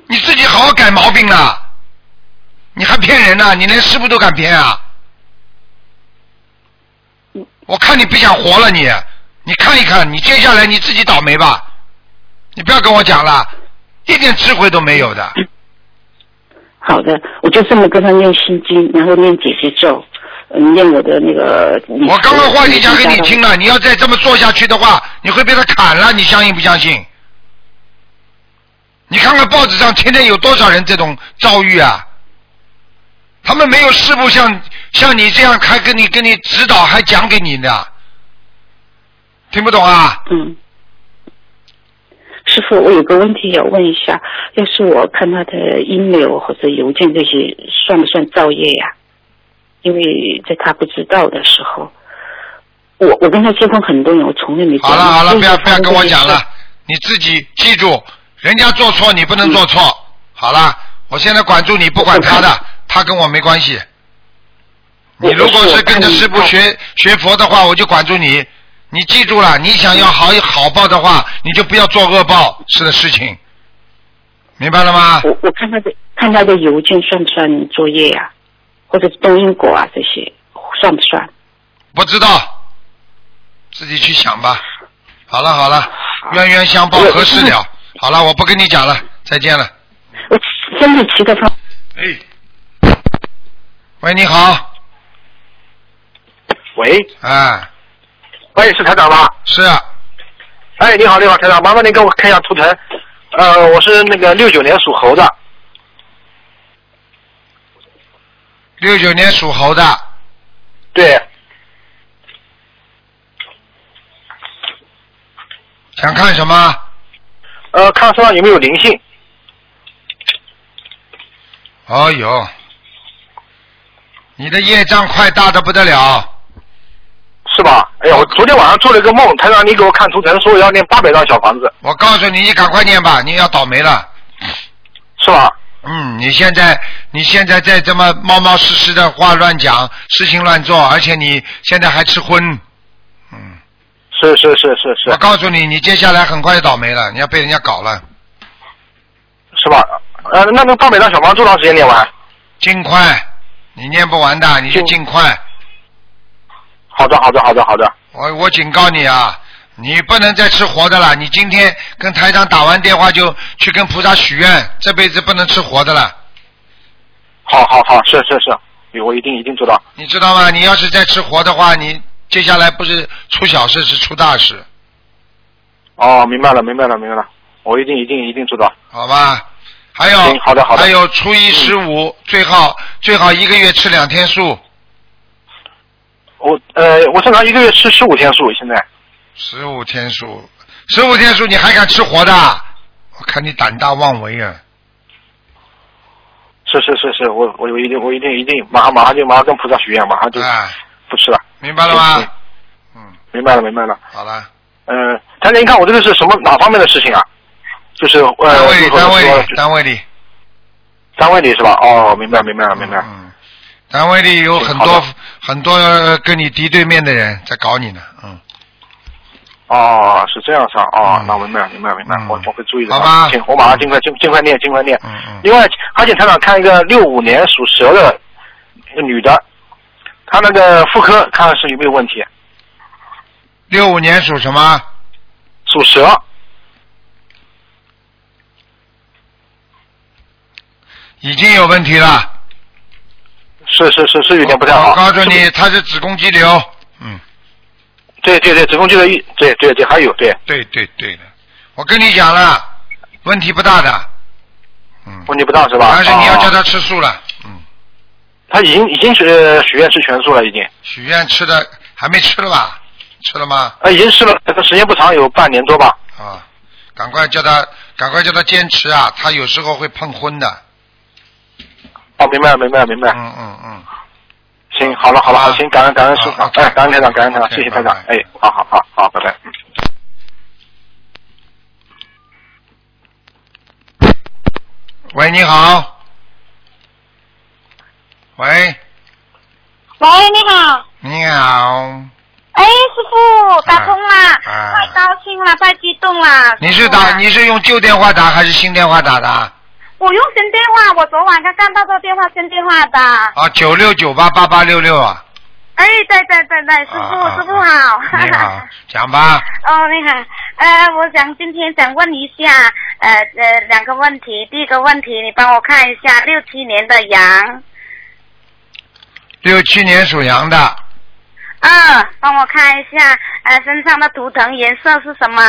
你自己好好改毛病啊，你还骗人呢、你连师傅都敢骗啊？我看你不想活了你，你看一看，你接下来你自己倒霉吧。你不要跟我讲了，一点智慧都没有的。好的，我就这么跟他念心经，然后念姐姐咒，呃念我的那个。我刚刚话已经讲给你听了，你要再这么做下去的话，你会被他砍了，你相信不相信？你看看报纸上天天有多少人这种遭遇啊？他们没有师傅像像你这样还跟你跟你指导，还讲给你呢，听不懂啊？嗯。师傅，我有个问题要问一下，要是我看他的 email 或者邮件这些，算不算造业呀？因为在他不知道的时候，我我跟他结婚很多年，我从来没好了好了，不要不要跟我讲了了。，你自己记住，人家做错你不能做错。好了，我现在管住你，不管他的，<laughs> 他跟我没关系。你如果是跟着师傅学学佛的话，我就管住你。你记住了，你想要好好报的话，你就不要做恶报是的事情，明白了吗？我我看他的看他的邮件算不算作业呀、或者冬因果啊这些算不算？不知道，自己去想吧。好了好了，冤冤相报何时了？好了，我不跟你讲了，再见了。我真的其他。方哎，喂，你好，喂，哎，喂，是台长吗？是。啊，哎，你好，你好，台长，麻烦您给我看一下图腾。呃，我是那个六九年属猴的，六九年属猴的，对，想看什么？呃，看身上有没有灵性？哦哟，你的业障快大的不得了，是吧？哎呀，我昨天晚上做了一个梦，他让你给我看图腾，说要念八百张小房子，我告诉你，你赶快念吧，你要倒霉了。是吧？嗯，你现在你现在在这么冒冒失失的话乱讲，事情乱做，而且你现在还吃荤，嗯，是是是是是我，告诉你，你接下来很快就倒霉了，你要被人家搞了，是吧？呃，那个八百张小房子多长时间念完？尽快，你念不完的，你就尽快。好的，好的，好的，好的。我我警告你啊，你不能再吃活的了。你今天跟台长打完电话就去跟菩萨许愿，这辈子不能吃活的了，好好好，是是是，我一定一定做到。你知道吗？你要是再吃活的话，你接下来不是出小事是出大事，哦，明白了，明白了，明白了，我一定一定一定做到。好吧？还有，好的好的嗯还有初一十五、最好最好一个月吃两天素，我呃，我正常一个月吃十五天素，现在十五天素，十五天素你还敢吃活的？我看你胆大妄为啊！是是是是，我我我一定我一定一定马上马上就马上跟菩萨许愿，马上就啊，不吃了。明白了吗？嗯，明白了明白了。好了，嗯、呃，台长，您看我这个是什么哪方面的事情啊？就是呃，单位里单位说里单位里，单位里是吧？哦，明白明白了明白了。嗯，单位里有很多很多呃跟你敌对面的人在搞你呢，嗯，哦，是这样是吧？哦，嗯那我明白了明白了明白我我会注意的。好吧行，我马上尽快尽尽快念尽快念。嗯嗯，另外，还请台长看一个六五年属蛇的一个女的，她那个妇科看看是有没有问题。六五年属什么？属蛇，已经有问题了。是是是是有点不太好。我告诉你，他是子宫肌瘤。嗯，对对对，子宫肌瘤，对对对，还有对，对对对的，我跟你讲了，问题不大的。嗯，问题不大是吧？但是你要叫哦他吃素了。嗯，她已经已经是许愿吃全素了，已经，许愿吃的还没吃了吧？吃了吗？啊，已经吃了，这个时间不长，有半年多吧。啊，赶快叫他，赶快叫他坚持啊！他有时候会碰昏的。哦，明白了明白了明白了。嗯嗯嗯。行，好了好了好好，行，感恩感恩师傅好，哎，感恩台长感恩台长谢谢台长哎，好好好好，拜拜。喂，你好。喂，喂，你好。你好，哎，师傅打通了，啊太高兴了，太激动了。你是打你是用旧电话打还是新电话打的？我用新电话，我昨晚刚看到这电话新电话的。啊，九六九八八八六六啊。哎，对对对对，师傅、师傅好。你好，<laughs> 讲吧。哦，你好，呃，我想今天想问一下，呃呃，两个问题。第一个问题，你帮我看一下六七年的羊，六七年属羊的，嗯，帮我看一下，呃，身上的图腾颜色是什么？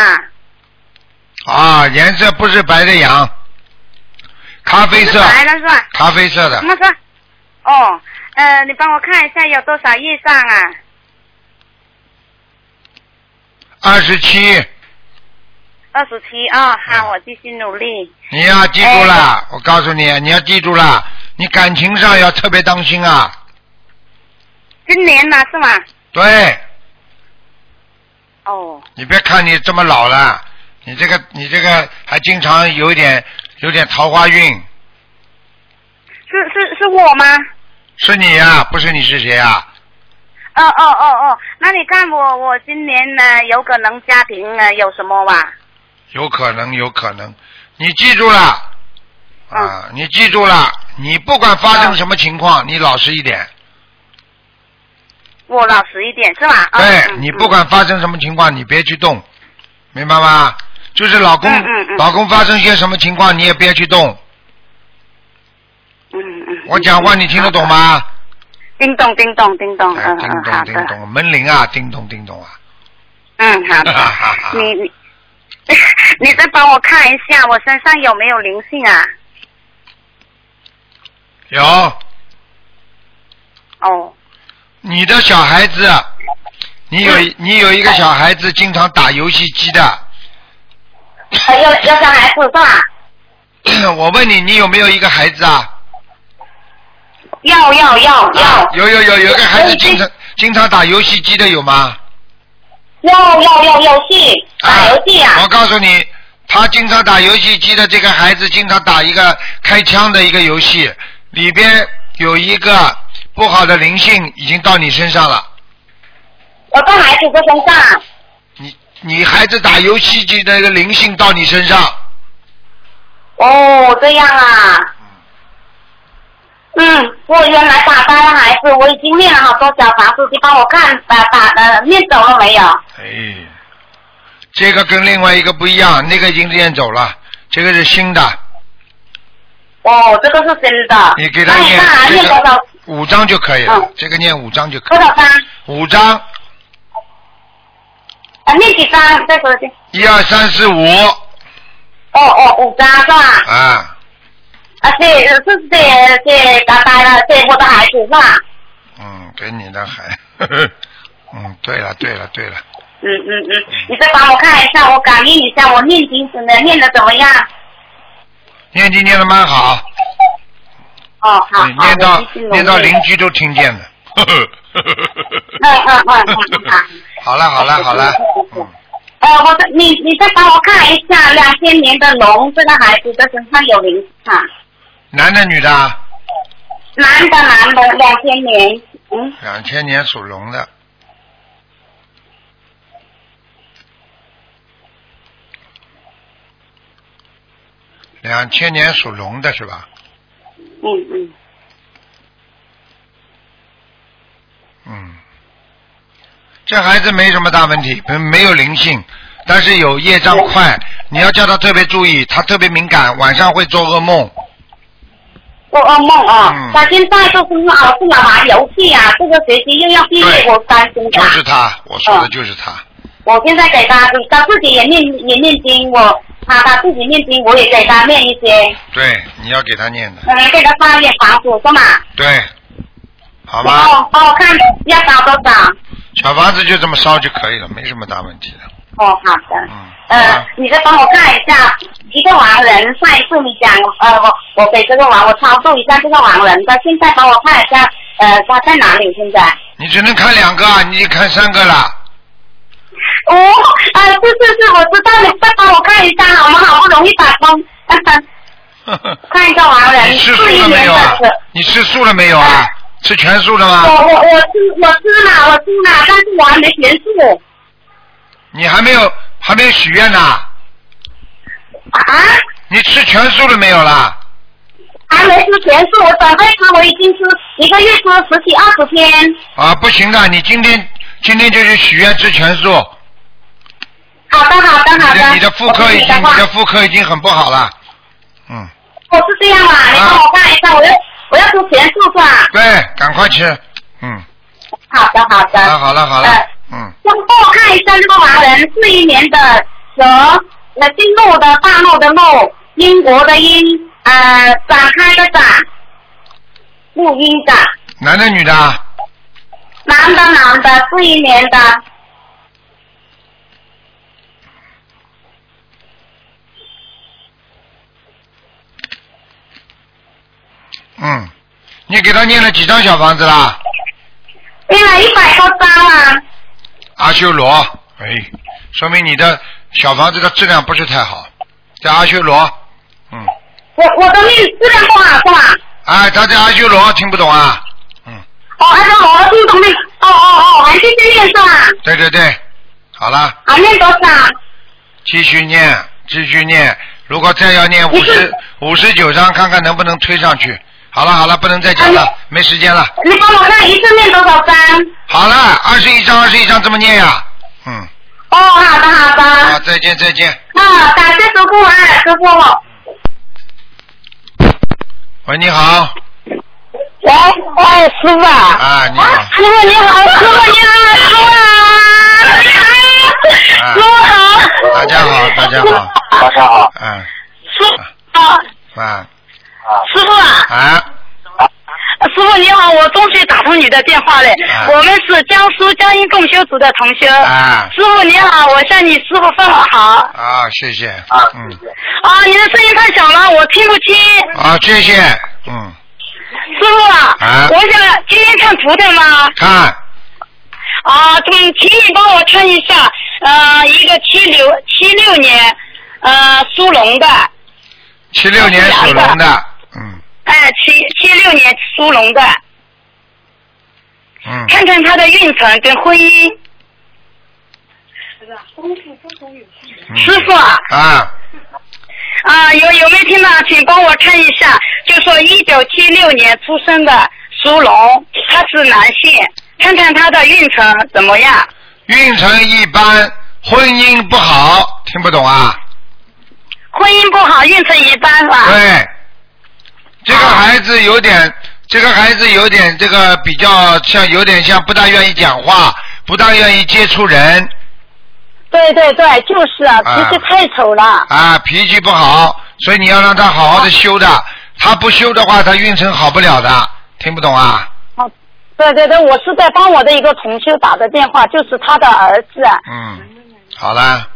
啊，颜色不是白的羊，咖啡色，是白的是吧？咖啡色的什，么色？哦，呃，你帮我看一下有多少业障啊？二十七。二十七哦，好，我继续努力。你要记住哎了，我告诉你，你要记住了，你感情上要特别当心啊。今年呢是吗？对，哦，你别看你这么老了，你这个你这个还经常有点有点桃花运，是是是我吗？是你呀、不是你是谁呀、哦哦哦哦，那你看我我今年呢有可能家庭呢有什么吧？有可能，有可能，你记住了啊，你记住了，你不管发生什么情况，你老实一点。我老实一点是吧？嗯对嗯你不管发生什么情况，你别去动，明白吗？就是老公，老公发生些什么情况，你也别去动。嗯嗯，我讲话你听得懂吗？叮咚叮咚叮咚，哎，嗯叮嗯好的，咚叮咚，门铃啊，叮咚叮咚啊。嗯好的，<laughs> 你你 <laughs> 你再帮我看一下我身上有没有灵性啊？有哦，你的小孩子，你有你有一个小孩子经常打游戏机的，呃有有小孩子是吧？<clears throat> 我问你，你有没有一个孩子啊？要要要要有有有有一个孩子经常经常打游戏机的有吗？要要要游戏打游戏啊我！告诉你，他经常打游戏机的这个孩子，经常打一个开枪的一个游戏，里边有一个不好的灵性已经到你身上了。我在孩子的身上。你你孩子打游戏机的那个灵性到你身上，哦，这样啊。嗯，我原来打败了孩子，我已经念了好多小房子，你帮我看打打呃念走了没有？哎，这个跟另外一个不一样，那个已经念走了，这个是新的，哦，这个是真的。你给他念多少个？五张就可以了，嗯这个念五张就可以了，多少张？五张，啊，念几张？再说一遍。一二三四五哦哦，五张是吧？啊，啊，这是这这打败了，这我的孩子是吧？嗯，给你的孩，嗯，对了对了对了，嗯嗯嗯，你再帮我看一下，我感应一下，我念经真的念的怎么样？念经念的蛮好，哦，好，念到念到邻居都听见了。嗯嗯嗯嗯，好。好了好了好了，嗯，呃，我的你你再帮我看一下两千年的龙这个孩子的身上有灵性啊，男的女的啊？男的男的两千年，嗯，两千年属龙的。两千年属龙的是吧？嗯嗯，嗯，这孩子没什么大问题，没没有灵性，但是有业障快，你要叫他特别注意，他特别敏感，晚上会做噩梦。做噩梦啊，嗯他现在就是老是老玩游戏啊，这个学期又要毕业，我担心他。就是他，我说的就是他。我现在给他，他自己也念也念经，我他他自己念经，我也给他念一些，对，你要给他念的，嗯，给他发一点房子是吗？对，好然吗？后帮我看要烧多少？小房子就这么烧就可以了，没什么大问题的。哦，好的。嗯，呃，你再帮我看一下一个亡人，上一次你讲，呃，我我给这个亡，我超度一下这个亡人，他现在帮我看一下，呃，他在哪里现在？你只能看两个啊，你看三个了。哦，啊，是是是，我知道，你再帮我看一下好吗？好不容易打通，<laughs> 看一个亡人，你吃素了没有啊？你吃素了没有啊？吃全素了我吗？我我我吃我吃了我吃了，但是我还没全素你还没有还没有许愿呢？啊，你吃全素了没有啦？还没吃全素，我准备吃，我已经吃一个月吃十几二十天。啊，不行的，你今天今天就去许愿吃全素。好的好的好的。你的妇科已经你的妇科已经很不好了。嗯，我是这样啊，你帮我看一下，我要我要吃全素是吧？对，赶快吃。嗯，好的好的。好了好了好了呃，嗯，要帮我看一下这个盲人，四一年的蛇，那，姓陆的大陆的陆，英国的英，呃，展开的展，录音的，男的女的啊？男的男的，四一年的，嗯，你给他念了几张小房子啦？念了一百多张啊。阿修罗，哎，说明你的小房子的质量不是太好，在阿修罗，嗯，我我的命质量不好是吧？哎，他在阿修罗听不懂啊？哦，按照我的听懂没，哦哦哦，还继续念是吧？对对对，好了，啊，念多少？继续念，继续念，如果再要念五十五十九章，看看能不能推上去。好了好了，不能再讲了，没时间了。你帮我看一次念多少张？好了，二十一章，二十一章这么念呀？嗯，哦，好的好的。好，再见再见。啊，感谢师傅啊，师傅。喂，你好。喂，喂，师傅啊。啊，你好。师傅你好，师傅你好，师傅啊。啊师傅好。大家好，大家好。大家好。嗯，师傅啊，啊师傅啊。啊，师傅你好，我终于打通你的电话嘞。啊我们是江苏江阴共修组的同修。啊师傅你好，我向你师傅问好。啊，谢谢。啊嗯，啊，你的声音太小了，我听不清。啊，谢谢。嗯，师傅啊，啊我想今天看图腾吗？看啊，请请你帮我看一下，呃，一个七六七六年，呃，属龙的，七六年属龙的，嗯哎、七七六年属龙的，嗯，看看他的运程跟婚姻。嗯师傅啊，啊，啊，有有没有听到？请帮我看一下，就说一九七六年出生的属龙，他是男性，看看他的运程怎么样？运程一般，婚姻不好，听不懂啊？婚姻不好，运程一般是吧？对，这个孩子有点，这个孩子有点这个比较像，有点像不大愿意讲话，不大愿意接触人对对对，就是啊，啊脾气太丑了。啊，脾气不好，所以你要让他好好的修的。他不修的话，他运程好不了的，听不懂啊？哦对对对，我是在帮我的一个同修打的电话，就是他的儿子。嗯，好啦，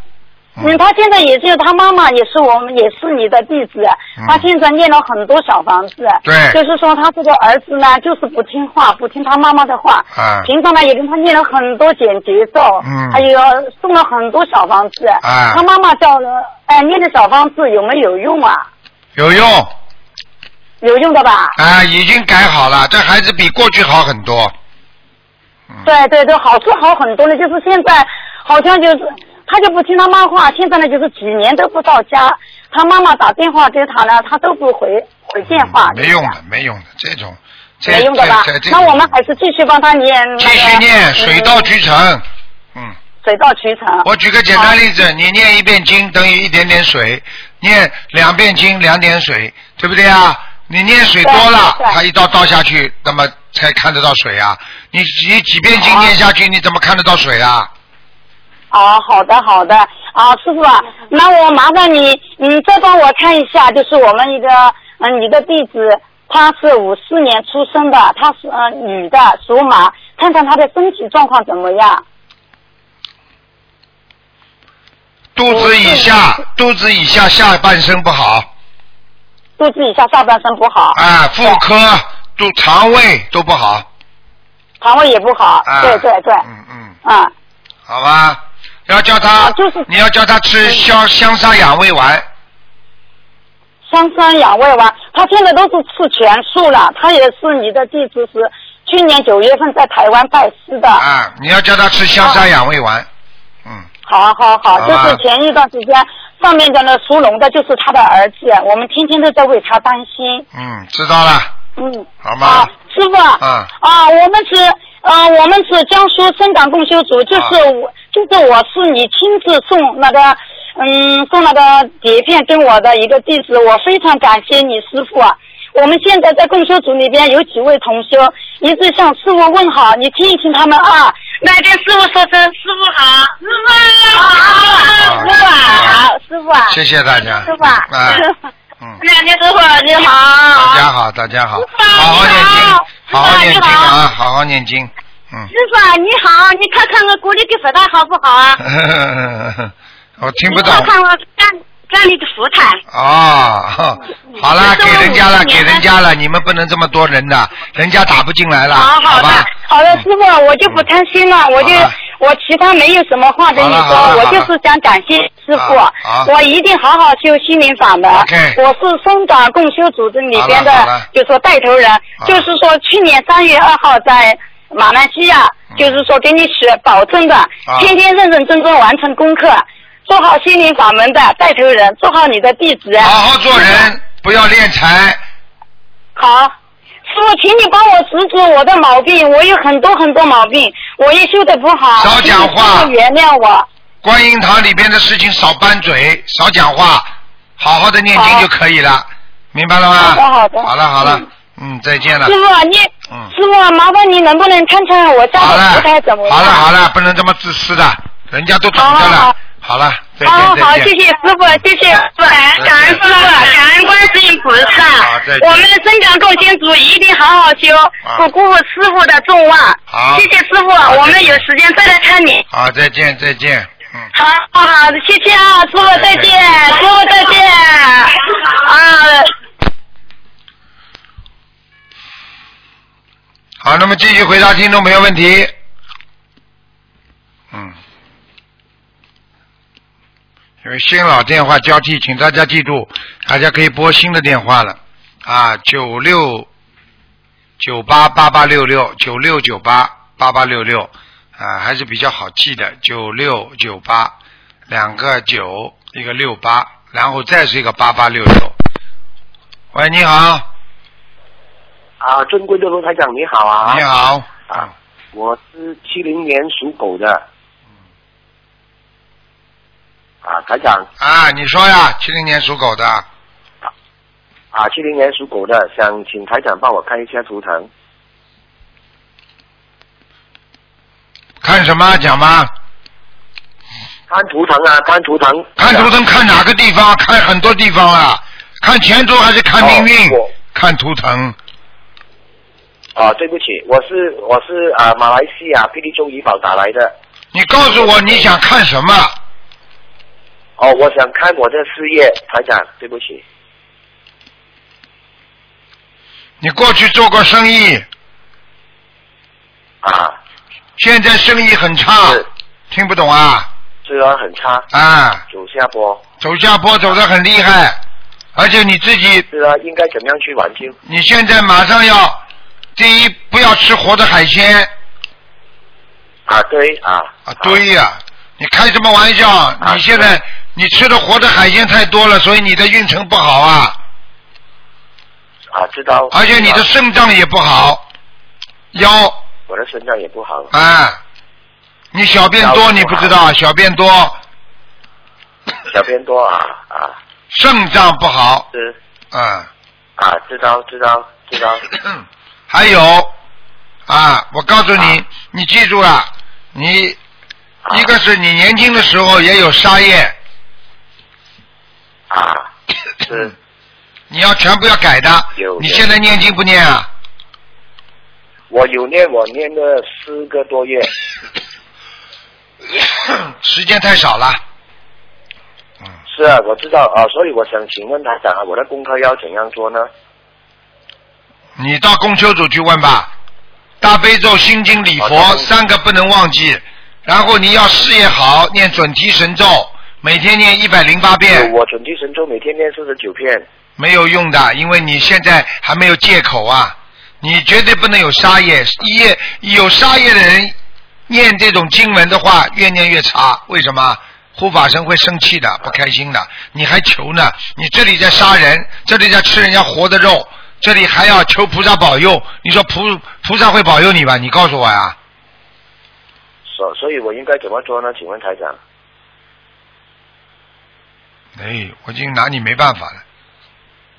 嗯，他现在也是他妈妈，也是我们，也是你的弟子。他现在念了很多小房子。嗯对就是说他这个儿子呢，就是不听话，不听他妈妈的话。啊平常呢也跟他念了很多简节奏。嗯还有送了很多小房子。啊他妈妈叫了，哎、念的小房子有没有用啊？有用有用的吧？啊，已经改好了，这孩子比过去好很多。嗯对对对，好处好很多了，就是现在好像就是他就不听他妈话，现在呢就是几年都不到家，他妈妈打电话给他呢，他都不回回电话。没用的，没用的，这种这没用的吧那我们还是继续帮他念继。续念嗯水到渠成。嗯水到渠成。我举个简单例子，你念一遍经等于一点点水，念两遍经两点水，对不对啊？你念水多了，它一倒倒下去，那么才看得到水啊。你你几遍经念下去，你怎么看得到水啊？哦，好的好的。啊，师傅啊，那我麻烦你，嗯，再帮我看一下，就是我们一个嗯你的弟子，她是五四年出生的，她是呃女的，属马，看看她的身体状况怎么样？肚子以下，肚子以下下半身不好，肚子以下下半身不好，啊，妇科、肚肠胃都不好，肠胃也不好，啊。对对对，嗯嗯，啊，好吧？要叫他，你要叫他吃香香砂养胃丸，香山养胃丸，他现在都是吃全素了，他也是你的弟子，是去年九月份在台湾拜师的。啊，你要叫他吃香砂养胃丸，嗯。好好，好吧。就是前一段时间上面的那属龙的，就是他的儿子，我们天天都在为他担心。嗯，知道了，嗯，好吗？师傅啊，啊啊，我们是呃，我们是江苏深港共修组，就是啊。我，就是我是你亲自送那个，嗯，送那个碟片跟我的一个弟子，我非常感谢你师傅啊。我们现在在供修组里边有几位同修一直向师傅问好，你听一听他们啊。来跟师傅说声？师傅好，师傅好，师傅好，师傅啊，谢谢大家，师傅啊，啊，两天师傅？你好，大家好，大家好，好。好念经，好好念经啊，好好念经，嗯，师傅啊你好，你看看我锅里的佛台好不好啊？<laughs> 我听不懂你看看我家家里的佛台。哦，<laughs> 好了，给人家了，给人家了，你们不能这么多人的，人家打不进来了，好好的。吧？，好的，师傅，我就不贪心了，我就我其他没有什么话跟你说，我就是想感谢师傅我一定好好修心灵法门。我是松岗共修组织里边的，就说带头人，就是说去年三月二号在马来西亚，就是说给你许保证的，天天认认真真完成功课。做好心灵法门的带头人，做好你的弟子。好好做人，不要敛财。好，师傅，请你帮我指指我的毛病，我有很多很多毛病，我也修的不好，少讲话原谅我。观音堂里边的事情少拌嘴，少讲话，好好的念经就可以了，明白了吗？好的好的好了好了，嗯，再见了师。傅，啊你，嗯师傅，啊麻烦你能不能看看我家的佛台怎么样？好了好了，不能这么自私的，人家都等着了。好了，再见好好，再见。谢谢师傅，谢谢师傅，感恩师傅，感恩观世音菩萨再见。我们的增长共修组一定好好修，不辜负师傅的众望。好谢谢师傅，我们有时间再来看你。好，再见再见。好好好，谢谢啊，师傅再见，师傅再见。啊，好，那么继续回答听众朋友问题。嗯，因为新老电话交替，请大家记住，大家可以拨新的电话了啊，九六九八八八六六九六九八八八六六啊，还是比较好记的，九六九八两个九一个六八，然后再是一个八八六六。喂，你好，啊，尊贵的罗台长你好啊！你好，啊，我是七零年属狗的。啊，台长啊，你说呀，七零年属狗的。啊，七零年属狗的，想请台长帮我看一下图腾。看什么讲吗？看图腾啊，看图腾。看图腾看哪个地方？看很多地方啊。看前途还是看命运？哦看图腾。啊，对不起，我是我是啊马来西亚霹雳州怡保打来的。你告诉我你想看什么？哦，我想看我的事业，台长，对不起。你过去做过生意啊，现在生意很差，听不懂啊？虽然很差啊，走下坡。走下坡走得很厉害，而且你自己是啊，应该怎么样去挽救？你现在马上要，第一不要吃活的海鲜。啊，对啊，啊，对呀、你开什么玩笑？你现在你吃的活的海鲜太多了，所以你的运程不好啊，啊，知道。而且你的肾脏也不好，腰。我的肾脏也不好。啊，你小便多你不知道啊，小便多，小便多啊啊，肾脏不好，是。啊，啊，知道知道知道。<coughs> <coughs> 还有啊，我告诉你，你记住了，你一个是你年轻的时候也有沙业啊，是 <coughs> 你要全部要改的。有你现在念经不念啊？我有念，我念了四个多月。<coughs> 时间太少了。是啊，我知道啊，所以我想请问台长啊，我的功课要怎样做呢？你到公丘组去问吧。大悲咒、心经、礼佛三个不能忘记，然后你要事业好，念准提神咒，每天念一百零八遍。我准提神咒每天念四十九遍。没有用的，因为你现在还没有借口啊，你绝对不能有杀业。业有杀业的人念这种经文的话，越念越差。为什么？护法神会生气的，不开心的。你还求呢？你这里在杀人，这里在吃人家活的肉，这里还要求菩萨保佑。你说菩菩萨会保佑你吧？你告诉我呀。所所以，我应该怎么做呢？请问台长。哎，我已经拿你没办法了，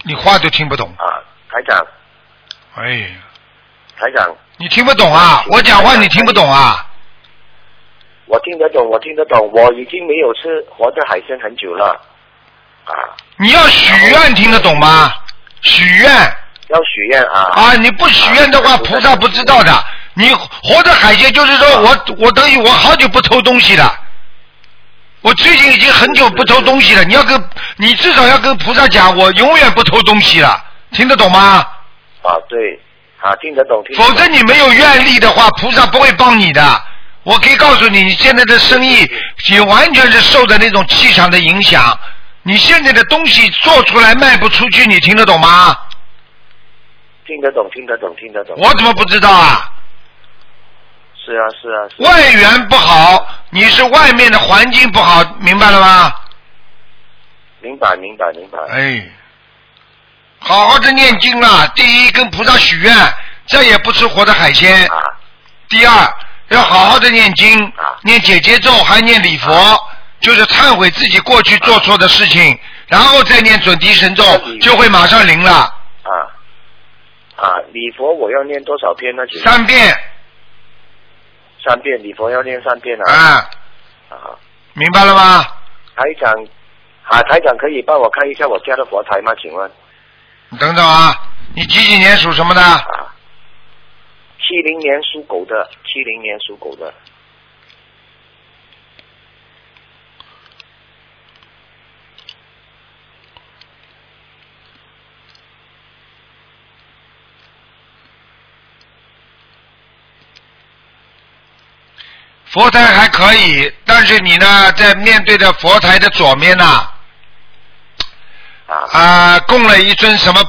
你话都听不懂。啊，台长。哎。台长。你听不懂啊？我讲话你听不懂啊？我听得懂，我听得懂，我已经没有吃活的海鲜很久了。啊。你要许愿听得懂吗？许愿。要许愿啊。啊，你不许愿的话，菩萨不知道的。你活的海鲜就是说我我等于我好久不偷东西了。我最近已经很久不偷东西了。你要跟你至少要跟菩萨讲，我永远不偷东西了，听得懂吗？啊，对，啊，听得懂，听得懂。否则你没有愿力的话，菩萨不会帮你的。我可以告诉你，你现在的生意也完全是受的那种气场的影响。你现在的东西做出来卖不出去，你听得懂吗？听得懂，听得懂，听得懂。我怎么不知道啊？是啊，是啊。是外缘不好，你是外面的环境不好，明白了吗？明白，明白，明白。哎，好好的念经啊！第一，跟菩萨许愿，再也不吃活的海鲜。啊第二，要好好的念经，念姐姐咒，还念礼佛，就是忏悔自己过去做错的事情，然后再念准提神咒，就会马上灵了。啊啊，礼佛我要念多少遍呢？请三遍。三遍，礼佛要念三遍啊。啊。啊。明白了吗？台长，啊，台长可以帮我看一下我家的佛台吗？请问？你等等啊，你几几年属什么的？啊七零年属狗的，七零年属狗的。佛台还可以，但是你呢，在面对着佛台的左面呢、啊，供了一尊什么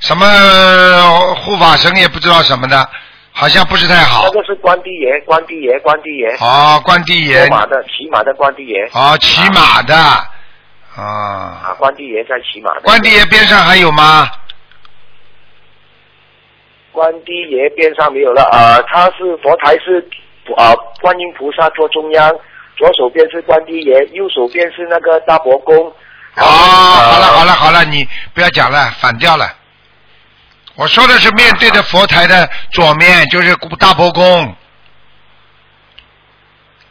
什么护法神，也不知道什么的，好像不是太好那。个是关帝爷，关帝爷，关帝爷。哦，关帝爷骑马的，骑马的关帝爷。哦，骑马的，啊，啊，关帝爷在骑马的。关帝爷边上还有吗？关帝爷边上没有了，呃，他是佛台是啊、观音菩萨坐中央，左手边是关帝爷，右手边是那个大伯公。哦，好了好了好了，你不要讲了，反掉了。我说的是面对着佛台的左面，就是大伯公。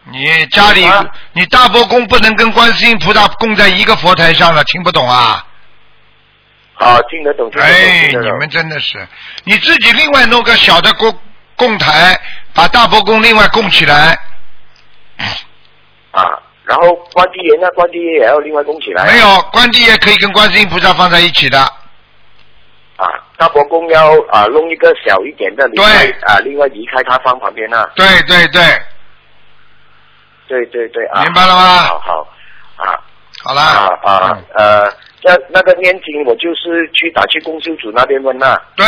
你家里，你大伯公不能跟观世音菩萨供在一个佛台上了，听不懂啊？啊，听得懂，哎。你们真的是，你自己另外弄个小的供供台，把大伯公另外供起来。啊，然后关帝爷呢？关帝爷也要另外供起来。没有，关帝爷可以跟观世音菩萨放在一起的。啊，大伯公要啊弄一个小一点的，离开啊，另外离开他放旁边啊。对对对，对对对啊。明白了吗好好啊。好啦。啊啊呃，那那个念经，我就是去打去公修组那边问呐。对，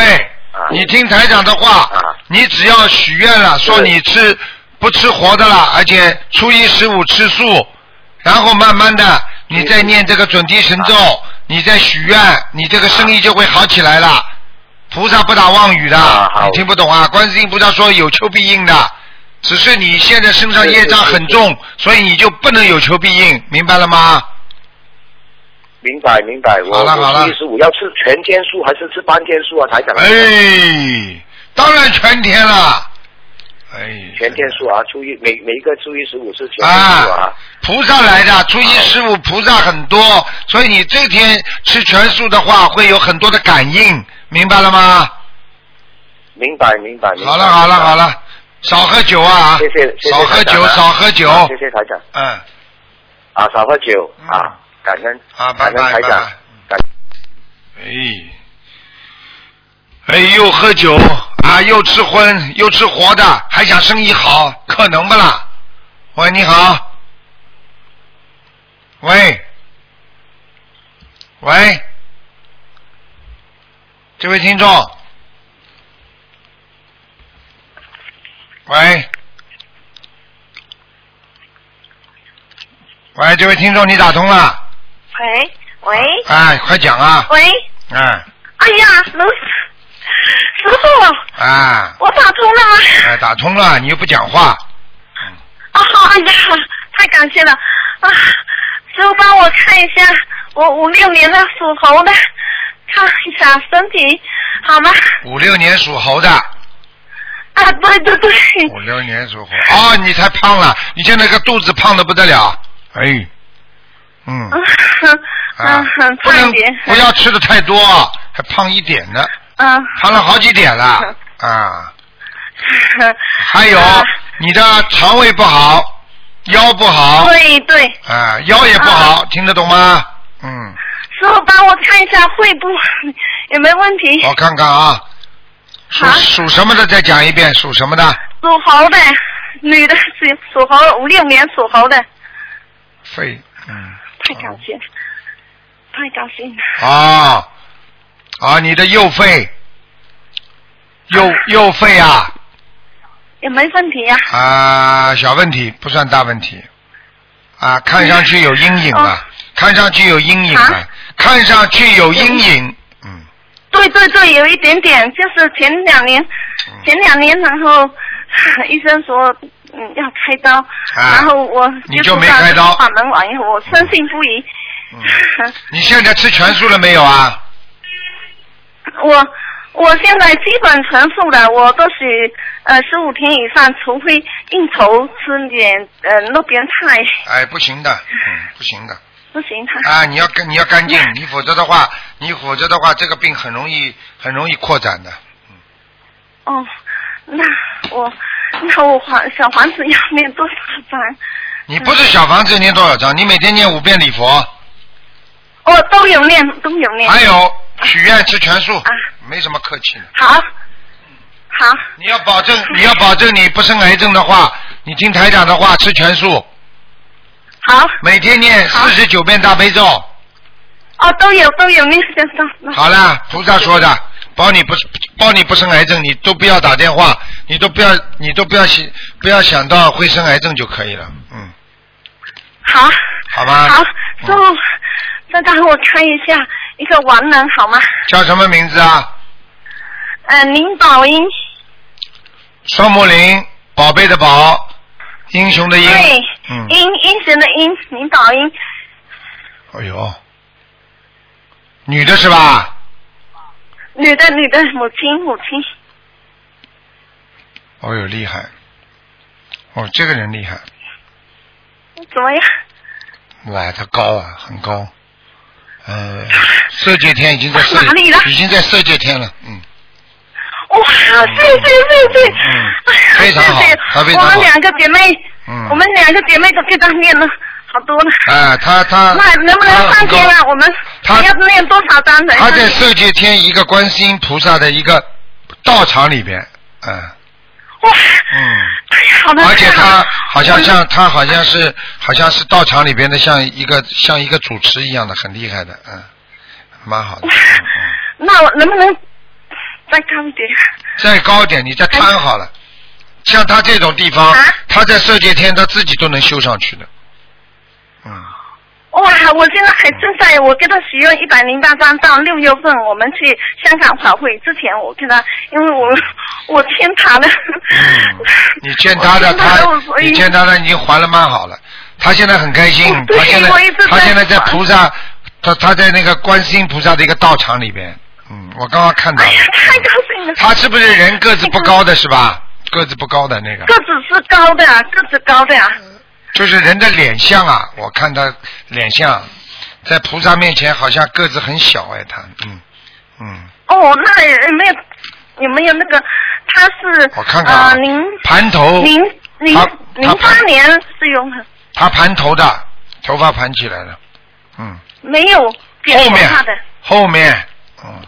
你听台长的话，你只要许愿了，说你吃不吃活的了，而且初一十五吃素，然后慢慢的你再念这个准提神咒，你再许愿，你这个生意就会好起来了。菩萨不打妄语的，你听不懂啊？观世音菩萨说有求必应的，只是你现在身上业障很重，所以你就不能有求必应，明白了吗？明白明白，我好了好了我初一十五要吃全天数还是吃半天数啊，台长？哎，当然全天了。哎，全天数啊，初一每每一个初一十五是全天数啊。菩萨来的，初一十五菩萨很多，所以你这天吃全素的话，会有很多的感应，明白了吗？明白明白明白。好了好了好了，少喝酒啊！谢谢谢谢少喝酒少喝酒。啊谢谢台长。嗯。啊，少喝酒啊，感恩啊，感恩台长，感哎，哎，又喝酒啊，又吃荤，又吃活的，还想生意好，可能不啦？喂，你好。喂，喂，这位听众，喂，喂，这位听众，你打通了？喂喂。哎，快讲啊！喂，哎哎呀，卢师傅，啊，我打通了。吗？哎，打通了，你又不讲话，啊好，哎呀，太感谢了。啊！师傅帮我看一下，我五六年的属猴的，看一下身体好吗？五六年属猴的，啊，对对对，五六年属猴，哦，你太胖了，你现在个肚子胖的不得了，哎，嗯，啊，不能不要吃的太多，还胖一点呢，嗯，胖了好几点了，啊，<laughs> 还有你的肠胃不好，腰不好，对对，啊，腰也不好，听得懂吗？嗯，师傅帮我看一下肺部有没有问题？我看看啊，属属什么的再讲一遍，属什么的？属猴的，女的，属属猴，五六年属猴的，肺，嗯，太感谢，太高兴。了。啊啊，你的右肺，右 <laughs> 右肺啊。也没问题呀、啊，小问题不算大问题，啊，看上去有阴影啊，看上去有阴影啊，看上去有阴影，嗯。对对对，有一点点，就是前两年，前两年，然后 <sighs> 医生说嗯要开刀，然后我啊你就没开刀法门完以后，我深信不疑。你现在吃全素了没有啊？我我现在基本全素的，我都是呃十五天以上，除非应酬吃点呃路边菜，哎，不行的，嗯，<laughs> 不行的。不行他。啊，你要干你要干净，<laughs> 你否则的话，你否则的话，这个病很容易很容易扩展的。嗯哦，那我 <laughs> 那我黄小房子要念多少张？你不是小房子念多少章？你每天念五遍礼佛，我都有念，都有念。还有许愿吃全素，没什么客气的。好，好。你要保证，你要保证你不生癌症的话，你听台长的话，吃全素。好。每天念四十九遍大悲咒。哦，都有都有念先生。好了，菩萨说的，保你不包你不生癌症，你都不要打电话，你都不要你都不要想不要想到会生癌症就可以了，嗯，好。好吧。好，师傅，再让我看一下一个完人好吗？叫什么名字啊？呃，林宝英。双木林，宝贝的宝，英雄的英。对。嗯。英英雄的英，林宝英。哎呦，女的是吧？女的女的母亲母亲。哦哟，厉害！哦，这个人厉害，怎么样？哇，他高啊，很高，呃，色界天已经在色哪里了？已经在色界天了，嗯，哇，谢谢谢谢，非常好我们两个姐妹，嗯。我们两个姐妹都给他念了好多了。哎，他他 <laughs> 那能不能上天啊？我们他要念多少章的他在？色界天一个观世音菩萨的一个道场里边，嗯哇，嗯，好的，而且他好像像他好像是好像是道场里边的像一个像一个主持一样的，很厉害的，嗯，蛮好的。那我能不能再高一点？再高点，你再摊好了。像他这种地方，他在色界天他自己都能修上去的。哇，我现在还正在，我给他许愿一百零八张，到六月份我们去香港法会之前，我跟他，因为我 <laughs> 我欠他的，嗯你欠他的，<laughs> 他他你欠他的已经还了蛮好了。他现在很开心，对他现在他现在在菩萨，他他在那个观世音菩萨的一个道场里边。嗯，我刚刚看到了。太高兴了。他是不是人个子不高的是吧？个子不高的那个，个子是高的啊，个子高的啊，就是人的脸相啊，我看他脸相，在菩萨面前好像个子很小哎，他嗯嗯，哦，那有没有有没有那个他是我看看啊呃零盘头零零他零八年是用的，他盘头的，头发盘起来了，嗯，没有变后面头发的，后面，嗯，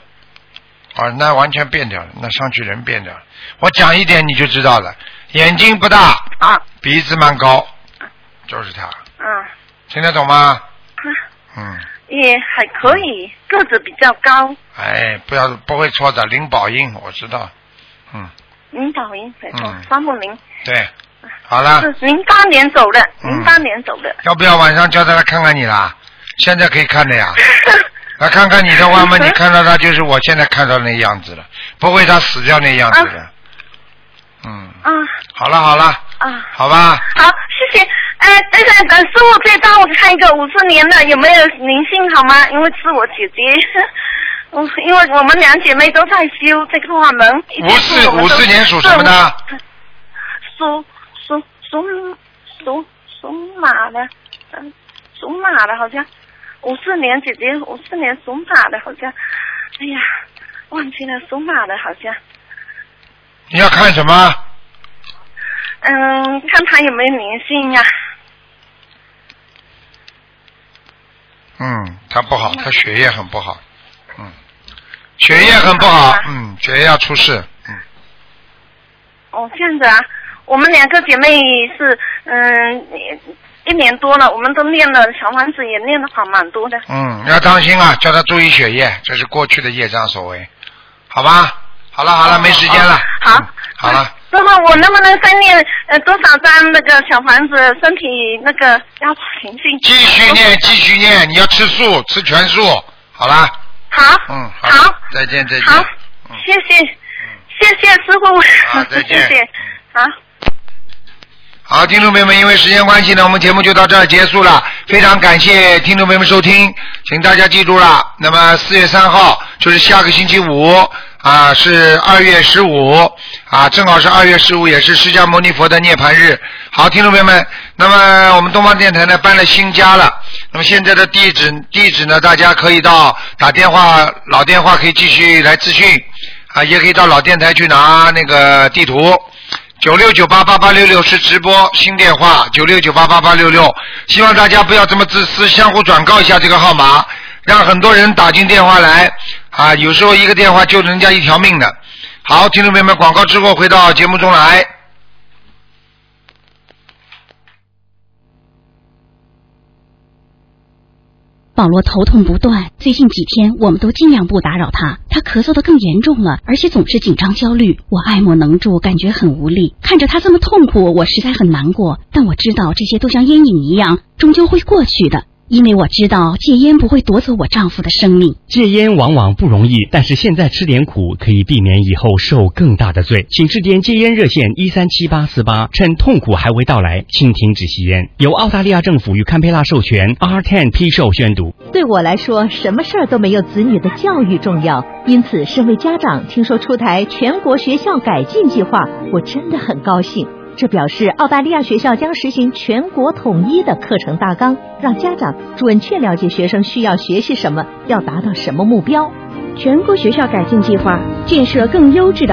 啊，那完全变掉了，那上去人变掉了。我讲一点你就知道了，眼睛不大，啊，鼻子蛮高，就是他，嗯，听得懂吗？嗯，也还可以，个子比较高，哎，不要不会错的，林宝英我知道，嗯。林宝英没错嗯，方木林。对，好了，是零八年走的，嗯。零八年走的，要不要晚上叫他来看看你啦？现在可以看的呀。<laughs> 来看看你的话嘛，你看到他就是我现在看到那样子了，不会他死掉那样子的。嗯，啊好了好了，啊，好吧，好，谢谢。哎，等等，等师傅再帮我看一个五四年的有没有灵性好吗？因为是我姐姐，<laughs> 嗯，因为我们两姐妹都在修这个法门。五四五四年属什么的？属属属属属马的，嗯，属马的好像。五四年姐姐，五四年属马的好像，哎呀，忘记了属马的好像。你要看什么？嗯，看他有没有灵性呀、嗯，他不好，他血液很不好，嗯，血液很不好，嗯，血液要出事，嗯。哦，这样子啊，我们两个姐妹是嗯一年多了，我们都练了小房子，也练的好蛮多的。嗯，要当心啊，叫他注意血液，这是过去的业障所为，好吧？好了好了，没时间了，好，好了，师傅，我能不能再念呃多少张那个小房子，身体那个要平静？继续念继续念，你要吃素，吃全素，好啦，好，嗯，好，再见再见，好，谢谢，谢谢师傅，好 <laughs> 再见。谢谢，好。好，听众朋友们，因为时间关系呢，我们节目就到这儿结束了。非常感谢听众朋友们收听，请大家记住了，那么四月三号就是下个星期五啊，是二月十五啊，正好是二月十五，也是释迦牟尼佛的涅槃日。好，听众朋友们，那么我们东方电台呢搬了新家了，那么现在的地址地址呢，大家可以到打电话老电话可以继续来咨询啊，也可以到老电台去拿那个地图。九六九八八八六六是直播新电话，九六九八八八六六。希望大家不要这么自私，相互转告一下这个号码，让很多人打进电话来啊，有时候一个电话救人家一条命的。好，听众朋友们，广告之后回到节目中来。保罗头痛不断，最近几天我们都尽量不打扰他。他咳嗽的更严重了，而且总是紧张焦虑。我爱莫能助，感觉很无力。看着他这么痛苦，我实在很难过。但我知道这些都像烟瘾一样，终究会过去的。因为我知道戒烟不会夺走我丈夫的生命。戒烟往往不容易，但是现在吃点苦，可以避免以后受更大的罪。请致电戒烟热线一三七八四八，趁痛苦还未到来，请停止吸烟。由澳大利亚政府与堪培拉授权，R Ten P Show 宣读。对我来说，什么事儿都没有子女的教育重要。因此，身为家长，听说出台全国学校改进计划，我真的很高兴。这表示澳大利亚学校将实行全国统一的课程大纲，让家长准确了解学生需要学习什么，要达到什么目标。全国学校改进计划，建设更优质的